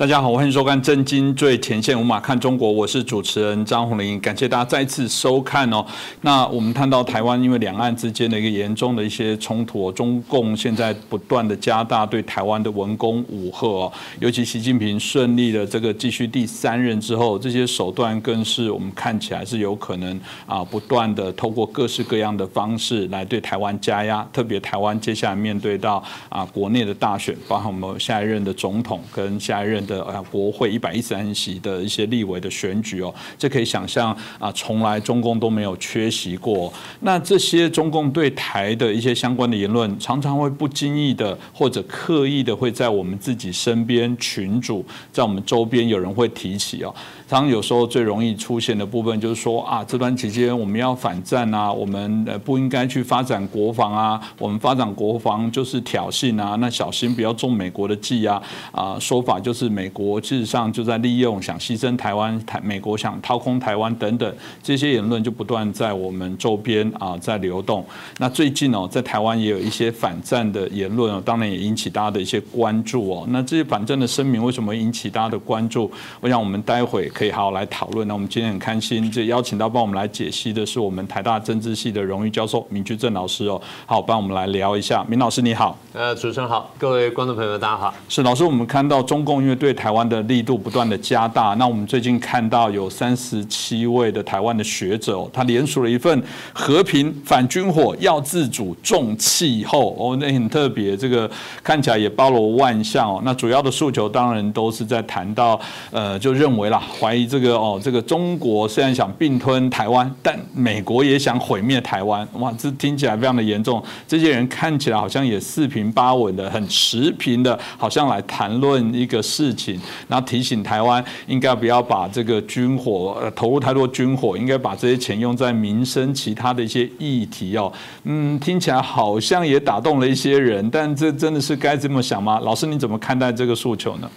大家好，欢迎收看《震惊最前线》，无马看中国，我是主持人张宏林，感谢大家再次收看哦。那我们看到台湾因为两岸之间的一个严重的一些冲突，中共现在不断的加大对台湾的文攻武吓哦，尤其习近平顺利的这个继续第三任之后，这些手段更是我们看起来是有可能啊，不断的透过各式各样的方式来对台湾加压，特别台湾接下来面对到啊国内的大选，包括我们下一任的总统跟下一任。的啊，国会一百一十三席的一些立委的选举哦，这可以想象啊，从来中共都没有缺席过。那这些中共对台的一些相关的言论，常常会不经意的或者刻意的会在我们自己身边群主，在我们周边有人会提起哦。常有时候最容易出现的部分就是说啊，这段期间我们要反战啊，我们呃不应该去发展国防啊，我们发展国防就是挑衅啊，那小心不要中美国的计啊啊，说法就是美国事实上就在利用想牺牲台湾，台美国想掏空台湾等等这些言论就不断在我们周边啊在流动。那最近哦，在台湾也有一些反战的言论哦，当然也引起大家的一些关注哦。那这些反战的声明为什么引起大家的关注？我想我们待会。可以好好来讨论。那我们今天很开心，就邀请到帮我们来解析的是我们台大政治系的荣誉教授闵居正老师哦。好，帮我们来聊一下。闵老师你好，呃，主持人好，各位观众朋友们大家好。是老师，我们看到中共因为对台湾的力度不断的加大，那我们最近看到有三十七位的台湾的学者，他联署了一份和平反军火要自主重气候哦，那很特别，这个看起来也包罗万象哦。那主要的诉求当然都是在谈到呃，就认为啦。怀疑这个哦，这个中国虽然想并吞台湾，但美国也想毁灭台湾。哇，这听起来非常的严重。这些人看起来好像也四平八稳的，很持平的，好像来谈论一个事情，然后提醒台湾应该不要把这个军火投入太多军火，应该把这些钱用在民生其他的一些议题哦。嗯，听起来好像也打动了一些人，但这真的是该这么想吗？老师你怎么看待这个诉求呢？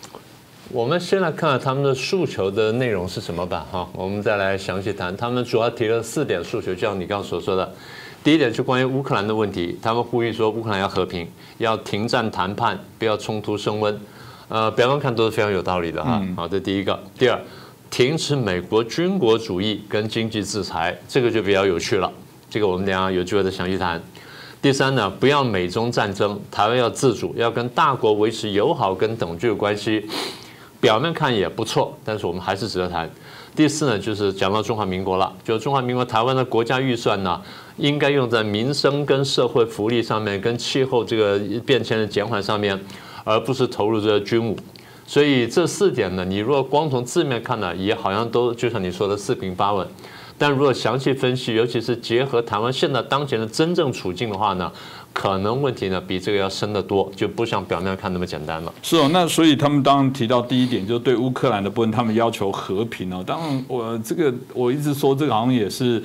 我们先来看看他们的诉求的内容是什么吧，哈，我们再来详细谈。他们主要提了四点诉求，就像你刚刚所说的，第一点是关于乌克兰的问题，他们呼吁说乌克兰要和平，要停战谈判，不要冲突升温。呃，表面看都是非常有道理的哈。好，这第一个。第二，停止美国军国主义跟经济制裁，这个就比较有趣了。这个我们等下有机会再详细谈。第三呢，不要美中战争，台湾要自主，要跟大国维持友好跟等距的关系。表面看也不错，但是我们还是值得谈。第四呢，就是讲到中华民国了，就中华民国台湾的国家预算呢，应该用在民生跟社会福利上面，跟气候这个变迁的减缓上面，而不是投入这个军武。所以这四点呢，你如果光从字面看呢，也好像都就像你说的四平八稳。但如果详细分析，尤其是结合台湾现在当前的真正处境的话呢？可能问题呢比这个要深得多，就不像表面看那么简单了。是哦，那所以他们当然提到第一点，就是对乌克兰的部分，他们要求和平哦。当然，我这个我一直说这个好像也是，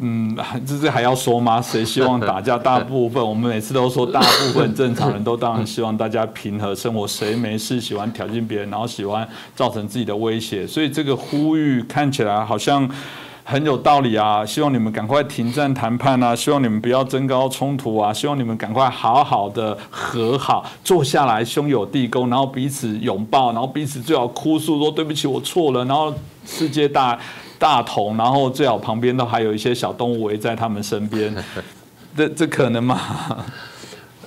嗯，这这还要说吗？谁希望打架？大部分我们每次都说，大部分正常人都当然希望大家平和生活，谁没事喜欢挑衅别人，然后喜欢造成自己的威胁？所以这个呼吁看起来好像。很有道理啊！希望你们赶快停战谈判啊！希望你们不要增高冲突啊！希望你们赶快好好的和好，坐下来兄友弟恭，然后彼此拥抱，然后彼此最好哭诉说对不起，我错了。然后世界大大同，然后最好旁边都还有一些小动物围在他们身边。这这可能吗？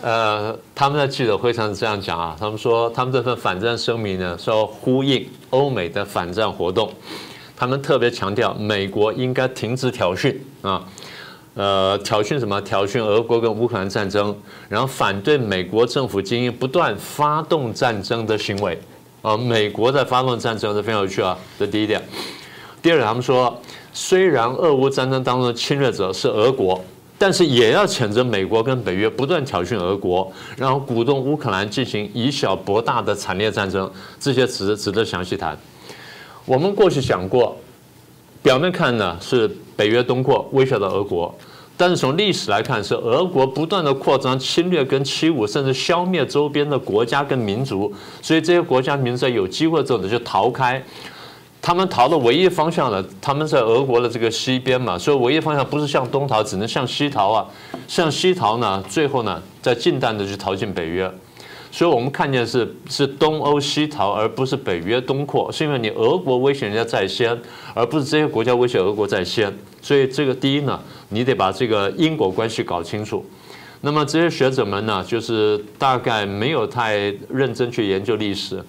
呃，他们在记者会上是这样讲啊，他们说他们这份反战声明呢，说呼应欧美的反战活动。他们特别强调，美国应该停止挑衅啊，呃，挑衅什么？挑衅俄国跟乌克兰战争，然后反对美国政府经营不断发动战争的行为啊。美国在发动战争是非常有趣啊，这第一点。第二，他们说，虽然俄乌战争当中的侵略者是俄国，但是也要谴责美国跟北约不断挑衅俄国，然后鼓动乌克兰进行以小博大的惨烈战争，这些值值得详细谈。我们过去讲过，表面看呢是北约东扩威胁到俄国，但是从历史来看是俄国不断的扩张侵略跟欺侮，甚至消灭周边的国家跟民族，所以这些国家民族有机会之后呢就逃开，他们逃的唯一方向呢，他们在俄国的这个西边嘛，所以唯一方向不是向东逃，只能向西逃啊，向西逃呢，最后呢在近代的就逃进北约。所以我们看见是是东欧西逃，而不是北约东扩，是因为你俄国威胁人家在先，而不是这些国家威胁俄国在先。所以这个第一呢，你得把这个因果关系搞清楚。那么这些学者们呢，就是大概没有太认真去研究历史。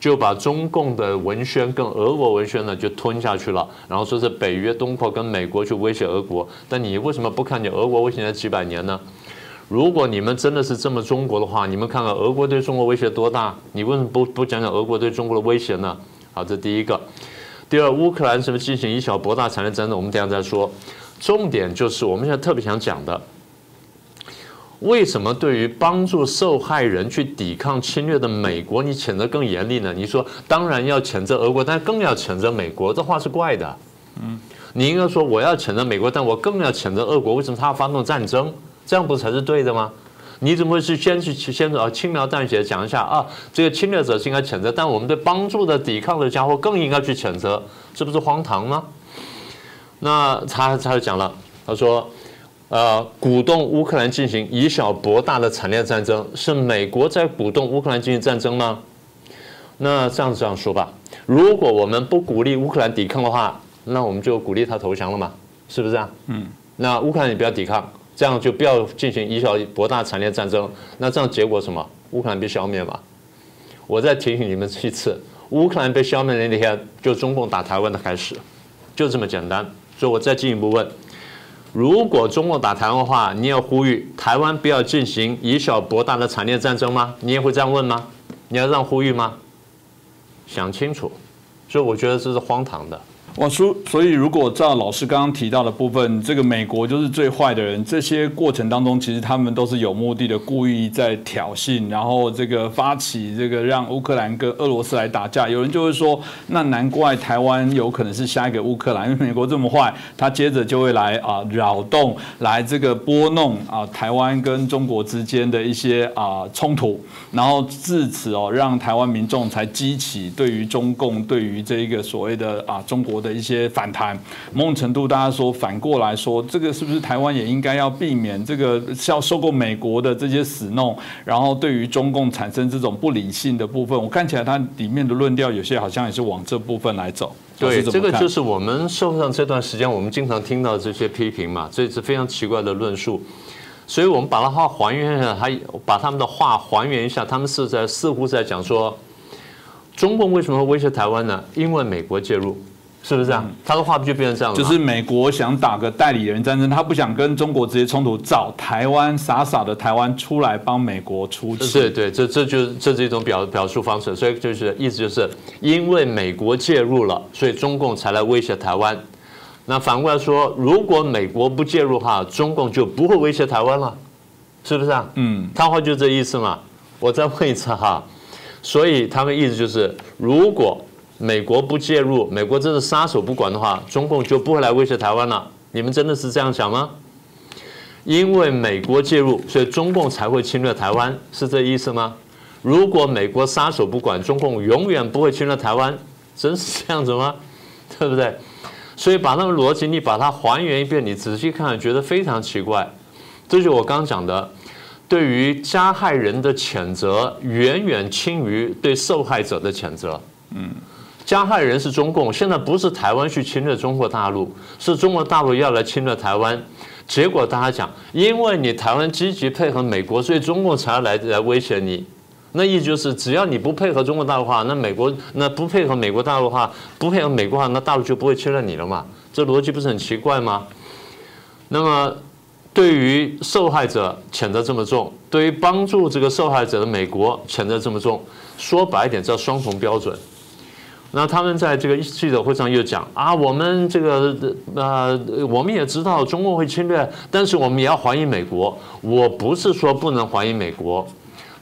就把中共的文宣跟俄国文宣呢就吞下去了，然后说是北约东扩跟美国去威胁俄国，但你为什么不看见俄国威胁了几百年呢？如果你们真的是这么中国的话，你们看看俄国对中国威胁多大？你为什么不不讲讲俄国对中国的威胁呢？好，这第一个。第二，乌克兰是不是进行以小博大产业战争？我们等下再说。重点就是我们现在特别想讲的。为什么对于帮助受害人去抵抗侵略的美国，你谴责更严厉呢？你说当然要谴责俄国，但更要谴责美国，这话是怪的。嗯，你应该说我要谴责美国，但我更要谴责俄国。为什么他要发动战争？这样不才是对的吗？你怎么会是先去先啊轻描淡写讲一下啊？这个侵略者是应该谴责，但我们对帮助的抵抗的家伙更应该去谴责，这不是荒唐吗？那他他就讲了，他说。呃，鼓动乌克兰进行以小博大的惨烈战争，是美国在鼓动乌克兰进行战争吗？那这样这样说吧，如果我们不鼓励乌克兰抵抗的话，那我们就鼓励他投降了嘛？是不是啊？嗯。那乌克兰你不要抵抗，这样就不要进行以小博大惨烈战争。那这样结果什么？乌克兰被消灭嘛？我再提醒你们一次，乌克兰被消灭的那天，就中共打台湾的开始，就这么简单。所以我再进一步问。如果中共打台湾的话，你要呼吁台湾不要进行以小博大的惨烈战争吗？你也会这样问吗？你要这样呼吁吗？想清楚，所以我觉得这是荒唐的。我说，所以如果照老师刚刚提到的部分，这个美国就是最坏的人。这些过程当中，其实他们都是有目的的，故意在挑衅，然后这个发起这个让乌克兰跟俄罗斯来打架。有人就会说，那难怪台湾有可能是下一个乌克兰，因为美国这么坏，他接着就会来啊扰动，来这个拨弄啊台湾跟中国之间的一些啊冲突，然后自此哦让台湾民众才激起对于中共对于这一个所谓的啊中国。的一些反弹，某种程度，大家说反过来说，这个是不是台湾也应该要避免这个要受过美国的这些死弄，然后对于中共产生这种不理性的部分，我看起来它里面的论调有些好像也是往这部分来走。对，这个就是我们社会上这段时间我们经常听到这些批评嘛，这是非常奇怪的论述，所以我们把它话还原一下，还把他们的话还原一下，他们是在似乎在讲说，中共为什么会威胁台湾呢？因为美国介入。是不是这样？他的话不就变成这样了？就是美国想打个代理人战争，他不想跟中国直接冲突，找台湾傻傻的台湾出来帮美国出气。对对，这这就是这是一种表表述方式，所以就是意思就是因为美国介入了，所以中共才来威胁台湾。那反过来说，如果美国不介入哈，中共就不会威胁台湾了，是不是啊？嗯，他话就这意思嘛。我再问一次哈，所以他们意思就是如果。美国不介入，美国真的撒手不管的话，中共就不会来威胁台湾了。你们真的是这样想吗？因为美国介入，所以中共才会侵略台湾，是这意思吗？如果美国撒手不管，中共永远不会侵略台湾，真是这样子吗？对不对？所以把那个逻辑你把它还原一遍，你仔细看，觉得非常奇怪。这就是我刚讲的，对于加害人的谴责远远轻于对受害者的谴责。嗯。加害人是中共，现在不是台湾去侵略中国大陆，是中国大陆要来侵略台湾。结果大家讲，因为你台湾积极配合美国，所以中共才来来威胁你。那意思就是，只要你不配合中国大陆的话，那美国那不配合美国大陆的话，不配合美国话，那大陆就不会侵略你了嘛？这逻辑不是很奇怪吗？那么，对于受害者谴责这么重，对于帮助这个受害者的美国谴责这么重，说白一点叫双重标准。那他们在这个记者会上又讲啊，我们这个呃，我们也知道中共会侵略，但是我们也要怀疑美国。我不是说不能怀疑美国，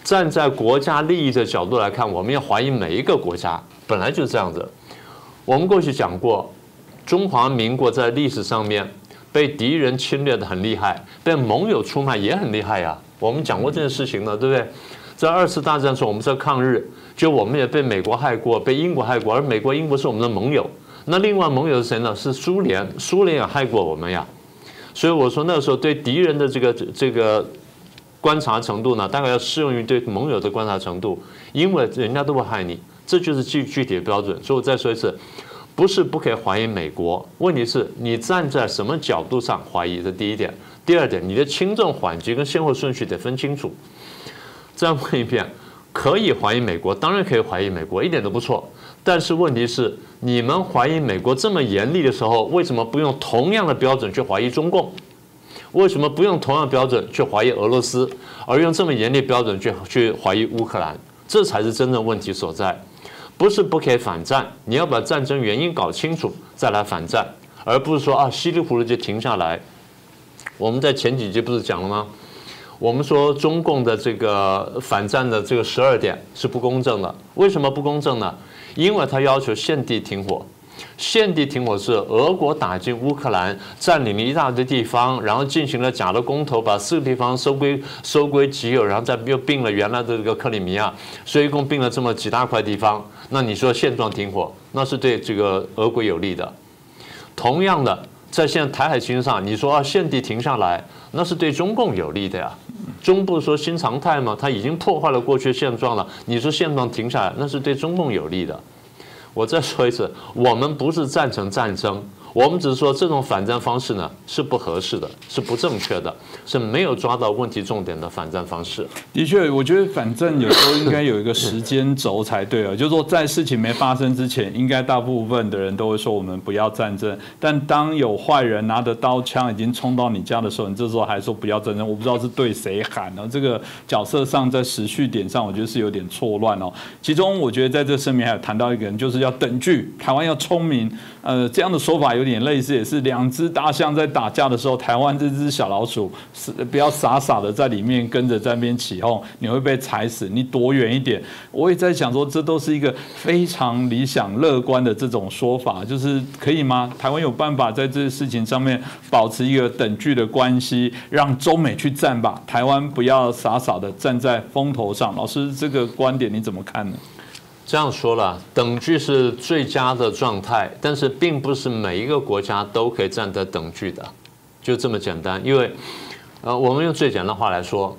站在国家利益的角度来看，我们要怀疑每一个国家，本来就是这样子。我们过去讲过，中华民国在历史上面被敌人侵略的很厉害，被盟友出卖也很厉害呀。我们讲过这件事情了，对不对？在二次大战时候，我们在抗日。就我们也被美国害过，被英国害过，而美国、英国是我们的盟友。那另外盟友是谁呢？是苏联，苏联也害过我们呀。所以我说那时候对敌人的这个这个观察程度呢，大概要适用于对盟友的观察程度，因为人家都会害你，这就是具具体的标准。所以我再说一次，不是不可以怀疑美国，问题是你站在什么角度上怀疑，这第一点。第二点，你的轻重缓急跟先后顺序得分清楚。再问一遍，可以怀疑美国，当然可以怀疑美国，一点都不错。但是问题是，你们怀疑美国这么严厉的时候，为什么不用同样的标准去怀疑中共？为什么不用同样标准去怀疑俄罗斯，而用这么严厉标准去去怀疑乌克兰？这才是真正问题所在。不是不可以反战，你要把战争原因搞清楚再来反战，而不是说啊稀里糊涂就停下来。我们在前几集不是讲了吗？我们说中共的这个反战的这个十二点是不公正的，为什么不公正呢？因为他要求限地停火。现地停火是俄国打进乌克兰，占领了一大堆地方，然后进行了假的公投，把四个地方收归收归己有，然后再又并了原来的这个克里米亚，所以一共并了这么几大块地方。那你说现状停火，那是对这个俄国有利的。同样的，在现在台海情势上，你说啊现地停下来，那是对中共有利的呀。中部说新常态吗？他已经破坏了过去现状了，你说现状停下来，那是对中共有利的。我再说一次，我们不是赞成战争。我们只是说这种反战方式呢是不合适的，是不正确的，是没有抓到问题重点的反战方式。的确，我觉得反正有时候应该有一个时间轴才对啊，就是说在事情没发生之前，应该大部分的人都会说我们不要战争。但当有坏人拿着刀枪已经冲到你家的时候，你这时候还说不要战争，我不知道是对谁喊呢？这个角色上在时序点上，我觉得是有点错乱哦。其中，我觉得在这声明还有谈到一个人，就是要等距，台湾要聪明。呃，这样的说法有点类似，也是两只大象在打架的时候，台湾这只小老鼠是不要傻傻的在里面跟着在那边起哄，你会被踩死，你躲远一点。我也在想说，这都是一个非常理想乐观的这种说法，就是可以吗？台湾有办法在这些事情上面保持一个等距的关系，让中美去战吧，台湾不要傻傻的站在风头上。老师，这个观点你怎么看呢？这样说了，等距是最佳的状态，但是并不是每一个国家都可以站得等距的，就这么简单。因为，呃，我们用最简单的话来说，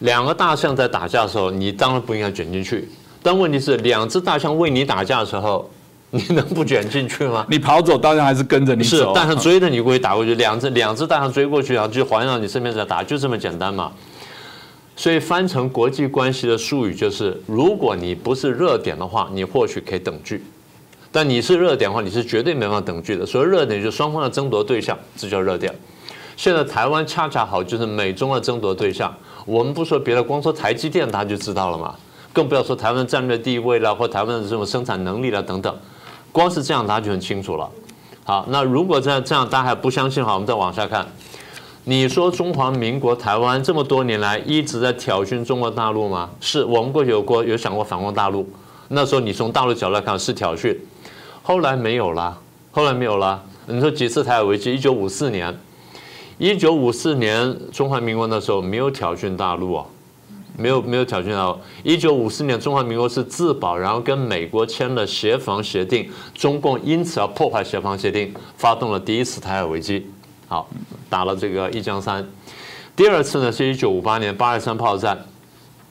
两个大象在打架的时候，你当然不应该卷进去。但问题是，两只大象为你打架的时候，你能不卷进去吗？你跑走，大象还是跟着你走。是，大象追着你过去打过去，两只两只大象追过去，然后就环绕你身边在打，就这么简单嘛。所以翻成国际关系的术语就是：如果你不是热点的话，你或许可以等距；但你是热点的话，你是绝对没法等距的。所以热点就是双方的争夺对象，这叫热点。现在台湾恰恰好就是美中的争夺对象。我们不说别的，光说台积电，大家就知道了嘛。更不要说台湾的战略地位了，或台湾的这种生产能力了等等。光是这样，大家就很清楚了。好，那如果这样这样大家还不相信的话，我们再往下看。你说中华民国台湾这么多年来一直在挑衅中国大陆吗？是我们过去有过有想过反攻大陆，那时候你从大陆角度来看是挑衅，后来没有了，后来没有了。你说几次台海危机？一九五四年，一九五四年中华民国那时候没有挑衅大陆啊，没有没有挑衅大陆。一九五四年中华民国是自保，然后跟美国签了协防协定，中共因此要破坏协防协定，发动了第一次台海危机。好，打了这个一江山。第二次呢，是一九五八年八二三炮战，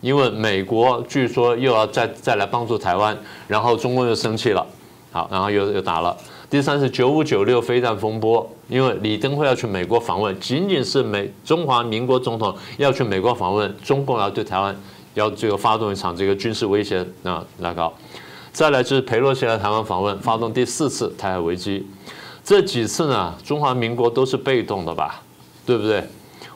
因为美国据说又要再再来帮助台湾，然后中共又生气了，好，然后又又打了。第三是九五九六飞弹风波，因为李登辉要去美国访问，仅仅是美中华民国总统要去美国访问，中共要对台湾要这个发动一场这个军事威胁啊来搞。再来就是裴洛西来台湾访问，发动第四次台海危机。这几次呢，中华民国都是被动的吧，对不对？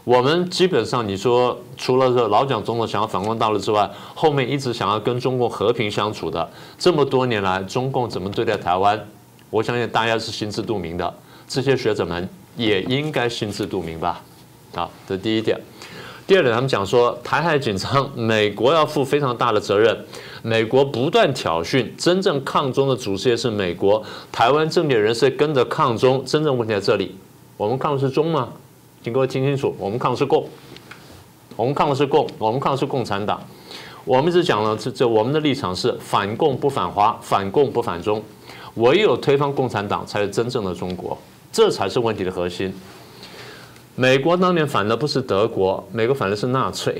我们基本上你说，除了这老蒋总统想要反攻大陆之外，后面一直想要跟中共和平相处的，这么多年来，中共怎么对待台湾？我相信大家是心知肚明的，这些学者们也应该心知肚明吧？好，这第一点。第二点，他们讲说台海紧张，美国要负非常大的责任。美国不断挑衅，真正抗中的主事业是美国。台湾政界人士跟着抗中，真正问题在这里。我们抗的是中吗？请各位听清楚，我们抗的是共，我们抗的是共，我们抗的是共产党。我们一直讲了，这这我们的立场是反共不反华，反共不反中。唯有推翻共产党，才是真正的中国，这才是问题的核心。美国当年反的不是德国，美国反的是纳粹；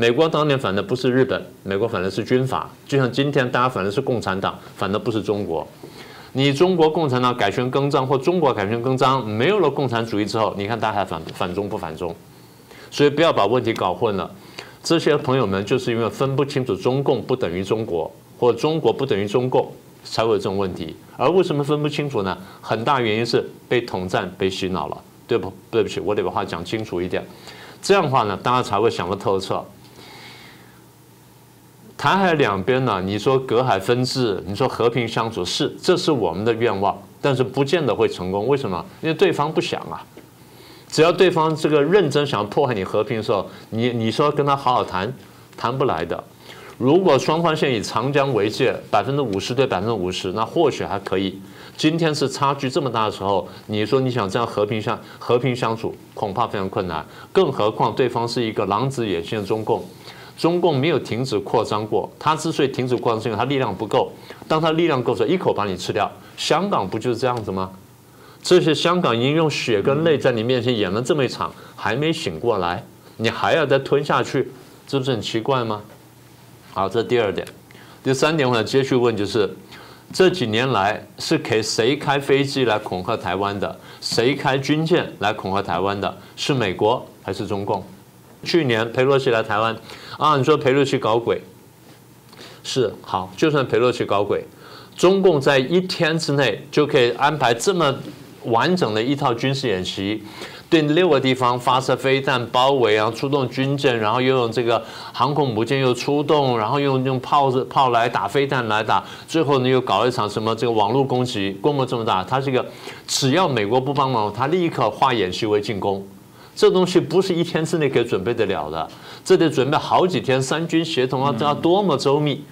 美国当年反的不是日本，美国反的是军阀。就像今天大家反的是共产党，反的不是中国。你中国共产党改弦更张，或中国改弦更张，没有了共产主义之后，你看大家还反反中不反中？所以不要把问题搞混了。这些朋友们就是因为分不清楚中共不等于中国，或中国不等于中共，才会有这种问题。而为什么分不清楚呢？很大原因是被统战、被洗脑了。对不？对不起，我得把话讲清楚一点。这样的话呢，大家才会想得透彻。台海两边呢，你说隔海分治，你说和平相处，是，这是我们的愿望，但是不见得会成功。为什么？因为对方不想啊。只要对方这个认真想破坏你和平的时候，你你说跟他好好谈，谈不来的。如果双方现以长江为界，百分之五十对百分之五十，那或许还可以。今天是差距这么大的时候，你说你想这样和平相和平相处，恐怕非常困难。更何况对方是一个狼子野心的中共，中共没有停止扩张过。他之所以停止扩张，是因为他力量不够。当他力量够时，一口把你吃掉。香港不就是这样子吗？这些香港已经用血跟泪在你面前演了这么一场，还没醒过来，你还要再吞下去，这不是很奇怪吗？好，这第二点。第三点，我想接续问就是。这几年来是给谁开飞机来恐吓台湾的？谁开军舰来恐吓台湾的？是美国还是中共？去年佩洛西来台湾，啊，你说佩洛西搞鬼，是好，就算佩洛西搞鬼，中共在一天之内就可以安排这么完整的一套军事演习。对六个地方发射飞弹包围，然后出动军舰，然后又用这个航空母舰又出动，然后用用炮子炮来打飞弹来打，最后呢又搞一场什么这个网络攻击，规模这么大，它是一个只要美国不帮忙，它立刻化演习为进攻。这东西不是一天之内可以准备得了的，这得准备好几天，三军协同啊，这要多么周密。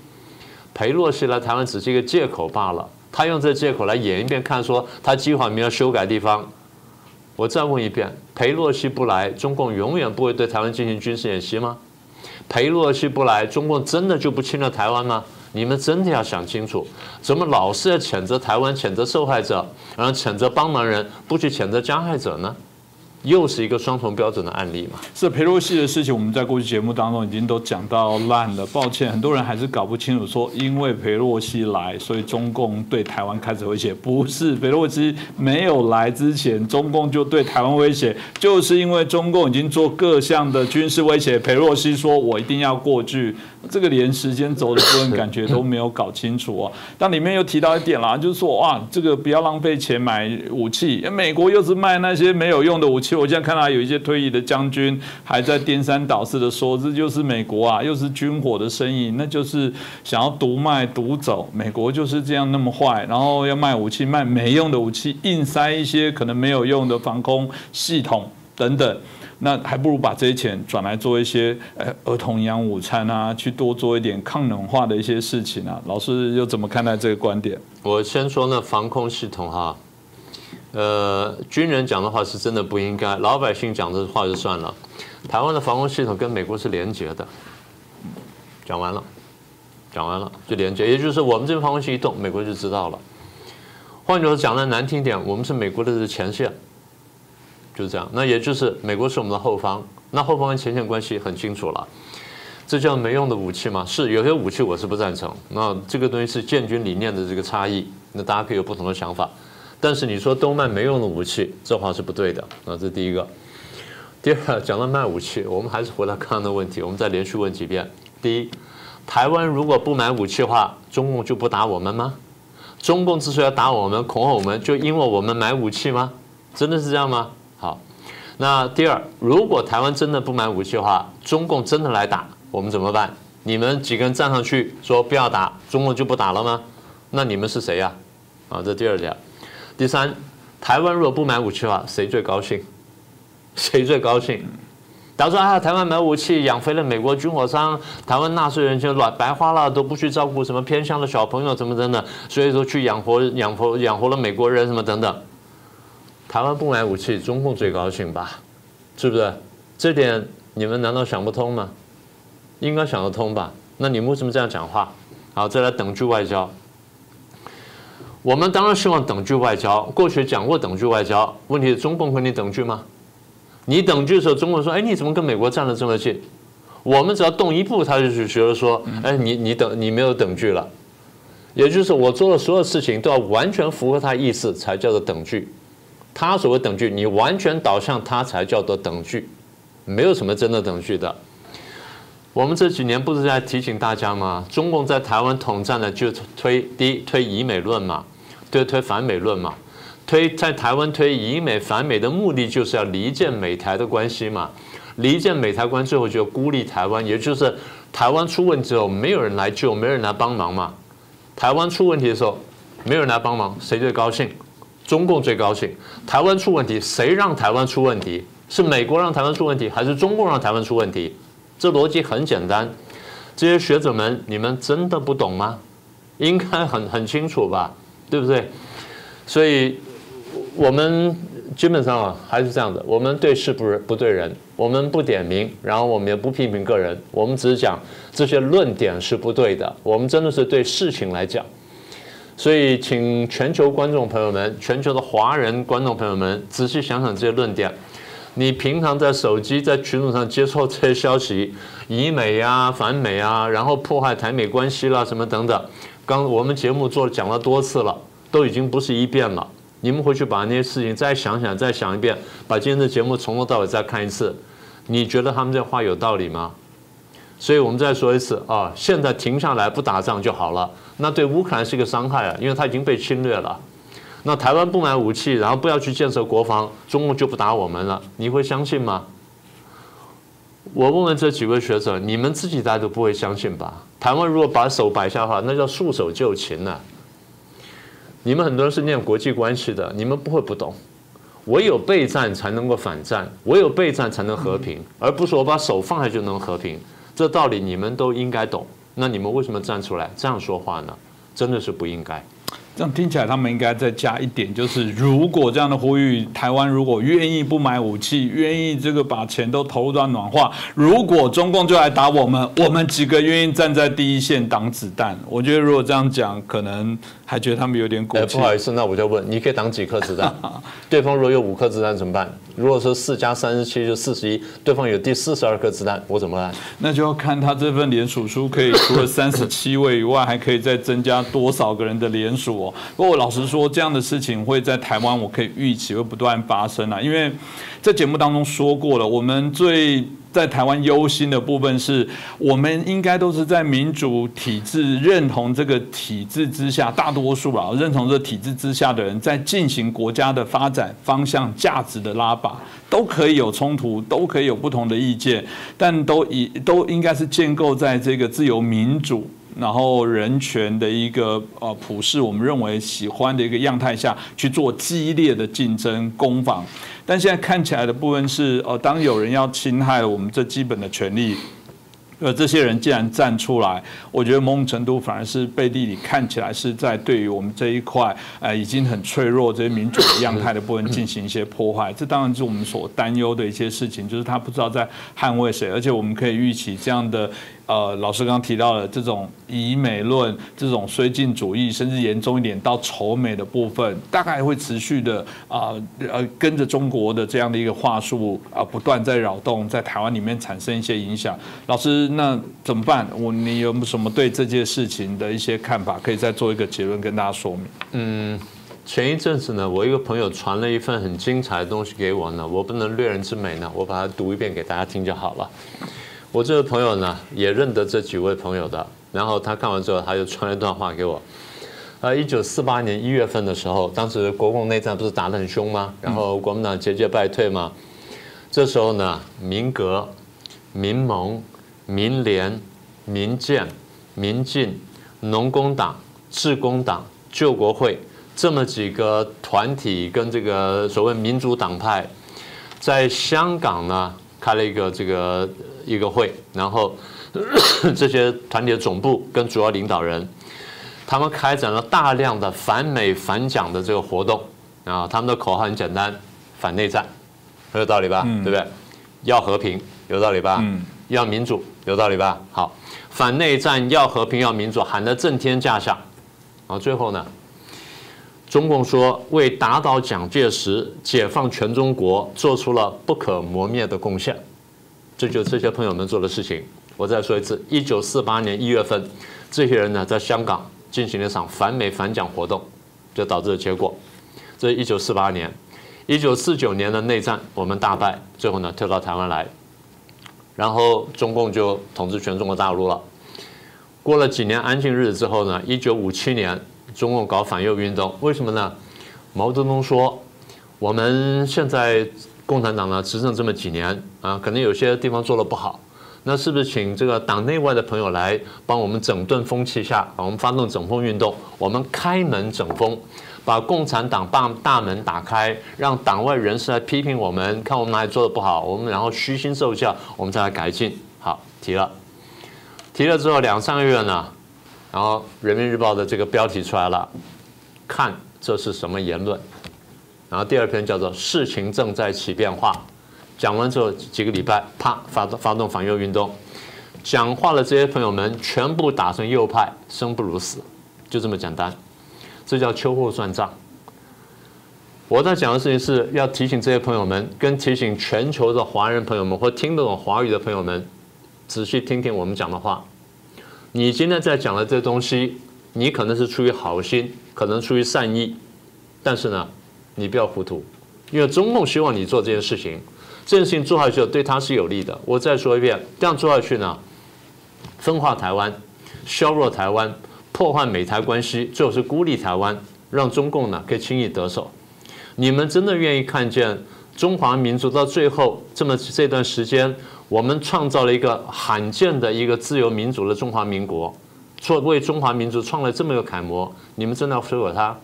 裴洛西来台湾只是一个借口罢了，他用这借口来演一遍，看说他计划没有修改地方。我再问一遍：裴洛西不来，中共永远不会对台湾进行军事演习吗？裴洛西不来，中共真的就不侵略台湾吗？你们真的要想清楚，怎么老是要谴责台湾、谴责受害者，然后谴责帮忙人，不去谴责加害者呢？又是一个双重标准的案例嘛？是裴洛西的事情，我们在过去节目当中已经都讲到烂了。抱歉，很多人还是搞不清楚，说因为裴洛西来，所以中共对台湾开始威胁。不是，裴洛西没有来之前，中共就对台湾威胁，就是因为中共已经做各项的军事威胁。裴洛西说：“我一定要过去。”这个连时间轴的部分感觉都没有搞清楚哦。但里面又提到一点啦，就是说哇，这个不要浪费钱买武器，美国又是卖那些没有用的武器。我现在看到有一些退役的将军还在颠三倒四的说，这就是美国啊，又是军火的生意，那就是想要独卖独走。美国就是这样那么坏，然后要卖武器，卖没用的武器，硬塞一些可能没有用的防空系统等等。那还不如把这些钱转来做一些呃儿童营养午餐啊，去多做一点抗冷化的一些事情啊。老师又怎么看待这个观点？我先说那防空系统哈，呃，军人讲的话是真的不应该，老百姓讲的话就算了。台湾的防空系统跟美国是连接的，讲完了，讲完了就连接，也就是我们这边防空系统一动，美国就知道了。换句话，讲的难听点，我们是美国的前线。就是这样，那也就是美国是我们的后方，那后方跟前线关系很清楚了，这叫没用的武器吗？是有些武器我是不赞成，那这个东西是建军理念的这个差异，那大家可以有不同的想法，但是你说都卖没用的武器，这话是不对的，那这是第一个。第二，讲到卖武器，我们还是回到刚刚的问题，我们再连续问几遍。第一，台湾如果不买武器的话，中共就不打我们吗？中共之所以要打我们、恐吓我们，就因为我们买武器吗？真的是这样吗？好，那第二，如果台湾真的不买武器的话，中共真的来打我们怎么办？你们几个人站上去说不要打，中共就不打了吗？那你们是谁呀？啊，这第二点。第三，台湾如果不买武器的话，谁最高兴？谁最高兴？假如说啊，台湾买武器养肥了美国军火商，台湾纳税人就乱白花了，都不去照顾什么偏乡的小朋友，怎么等等，所以说去养活养活养活了美国人什么等等。台湾不买武器，中共最高兴吧？是不是？这点你们难道想不通吗？应该想得通吧？那你们为什么这样讲话？好，再来等距外交。我们当然希望等距外交。过去讲过等距外交，问题是中共和你等距吗？你等距的时候，中共说：“哎，你怎么跟美国站得这么近？”我们只要动一步，他就觉得说：“哎，你你等你没有等距了。”也就是我做的所有事情都要完全符合他意思，才叫做等距。他所谓等距，你完全导向他才叫做等距，没有什么真的等距的。我们这几年不是在提醒大家吗？中共在台湾统战呢，就推第一推以美论嘛，对推反美论嘛，推在台湾推以美反美的目的就是要离间美台的关系嘛，离间美台关最后就孤立台湾，也就是台湾出问题之后没有人来救，没人来帮忙嘛。台湾出问题的时候，没有人来帮忙，谁最高兴？中共最高兴。台湾出问题，谁让台湾出问题？是美国让台湾出问题，还是中共让台湾出问题？这逻辑很简单，这些学者们，你们真的不懂吗？应该很很清楚吧，对不对？所以，我们基本上啊还是这样的，我们对事不不对人，我们不点名，然后我们也不批评个人，我们只是讲这些论点是不对的，我们真的是对事情来讲。所以，请全球观众朋友们、全球的华人观众朋友们仔细想想这些论点。你平常在手机在群组上接受这些消息，以美呀、反美啊，然后破坏台美关系啦，什么等等。刚我们节目做讲了多次了，都已经不是一遍了。你们回去把那些事情再想想，再想一遍，把今天的节目从头到尾再看一次。你觉得他们这话有道理吗？所以我们再说一次啊，现在停下来不打仗就好了。那对乌克兰是一个伤害啊，因为它已经被侵略了。那台湾不买武器，然后不要去建设国防，中共就不打我们了，你会相信吗？我问问这几位学者，你们自己大家都不会相信吧？台湾如果把手摆下的话，那叫束手就擒呢。你们很多人是念国际关系的，你们不会不懂。唯有备战才能够反战，唯有备战才能和平，而不是我把手放下就能和平。这道理你们都应该懂。那你们为什么站出来这样说话呢？真的是不应该。这样听起来，他们应该再加一点，就是如果这样的呼吁，台湾如果愿意不买武器，愿意这个把钱都投入到暖化，如果中共就来打我们，我们几个愿意站在第一线挡子弹。我觉得如果这样讲，可能。还觉得他们有点过气。不好意思，那我就问，你可以挡几颗子弹？对方如果有五颗子弹怎么办？如果说四加三十七就四十一，对方有第四十二颗子弹，我怎么办？那就要看他这份联署书可以除了三十七位以外，还可以再增加多少个人的联署不过老实说，这样的事情会在台湾，我可以预期会不断发生啊，因为在节目当中说过了，我们最。在台湾忧心的部分是，我们应该都是在民主体制认同这个体制之下，大多数啊认同这体制之下的人，在进行国家的发展方向、价值的拉拔，都可以有冲突，都可以有不同的意见，但都以都应该是建构在这个自由民主。然后人权的一个呃普世，我们认为喜欢的一个样态下去做激烈的竞争攻防，但现在看起来的部分是，呃，当有人要侵害我们这基本的权利。呃，这些人既然站出来，我觉得某种程度反而是背地里看起来是在对于我们这一块，呃，已经很脆弱这些民主的样态的部分进行一些破坏。这当然是我们所担忧的一些事情，就是他不知道在捍卫谁，而且我们可以预期这样的。呃，老师刚刚提到的这种以美论、这种绥靖主义，甚至严重一点到仇美的部分，大概会持续的啊呃，跟着中国的这样的一个话术啊，不断在扰动，在台湾里面产生一些影响。老师，那怎么办？我你有什么对这件事情的一些看法？可以再做一个结论跟大家说明。嗯，前一阵子呢，我一个朋友传了一份很精彩的东西给我呢，我不能略人之美呢，我把它读一遍给大家听就好了。我这位朋友呢，也认得这几位朋友的。然后他看完之后，他就传了一段话给我。呃，一九四八年一月份的时候，当时国共内战不是打得很凶吗？然后国民党节节败退吗？这时候呢，民革、民盟、民联、民建、民进、农工党、致工党、救国会这么几个团体跟这个所谓民主党派，在香港呢开了一个这个。一个会，然后 这些团体的总部跟主要领导人，他们开展了大量的反美反蒋的这个活动啊。他们的口号很简单：反内战，很有道理吧？对不对？要和平，有道理吧？要民主，有道理吧？好，反内战，要和平，要民主，喊得震天价响。然后最后呢，中共说为打倒蒋介石、解放全中国做出了不可磨灭的贡献，这就这些朋友们做的事情。我再说一次，一九四八年一月份，这些人呢在香港进行了一场反美反蒋活动，就导致了结果。这一九四八年，一九四九年的内战我们大败，最后呢退到台湾来，然后中共就统治全中国大陆了。过了几年安静日子之后呢，一九五七年。中共搞反右运动，为什么呢？毛泽东说，我们现在共产党呢执政这么几年啊，可能有些地方做的不好，那是不是请这个党内外的朋友来帮我们整顿风气下，我们发动整风运动，我们开门整风，把共产党大大门打开，让党外人士来批评我们，看我们哪里做的不好，我们然后虚心受教，我们再来改进。好，提了，提了之后两三个月呢。然后《人民日报》的这个标题出来了，看这是什么言论？然后第二篇叫做“事情正在起变化”。讲完之后几个礼拜，啪，发动发动反右运动，讲话的这些朋友们全部打成右派，生不如死，就这么简单。这叫秋后算账。我在讲的事情是要提醒这些朋友们，跟提醒全球的华人朋友们或听得懂华语的朋友们，仔细听听我们讲的话。你今天在讲的这东西，你可能是出于好心，可能出于善意，但是呢，你不要糊涂，因为中共希望你做这件事情，这件事情做下去对他是有利的。我再说一遍，这样做下去呢，分化台湾，削弱台湾，破坏美台关系，最后是孤立台湾，让中共呢可以轻易得手。你们真的愿意看见中华民族到最后这么这段时间？我们创造了一个罕见的一个自由民主的中华民国，做为中华民族创了这么一个楷模。你们真的要收了它？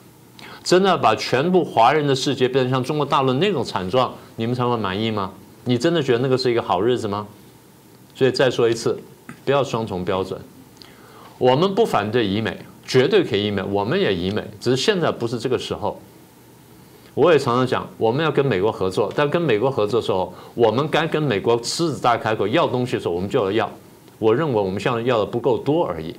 真的把全部华人的世界变成像中国大陆那种惨状，你们才会满意吗？你真的觉得那个是一个好日子吗？所以再说一次，不要双重标准。我们不反对以美，绝对可以以美，我们也以美，只是现在不是这个时候。我也常常讲，我们要跟美国合作，但跟美国合作的时候，我们该跟美国狮子大开口要东西的时候，我们就要要。我认为我们现在要的不够多而已。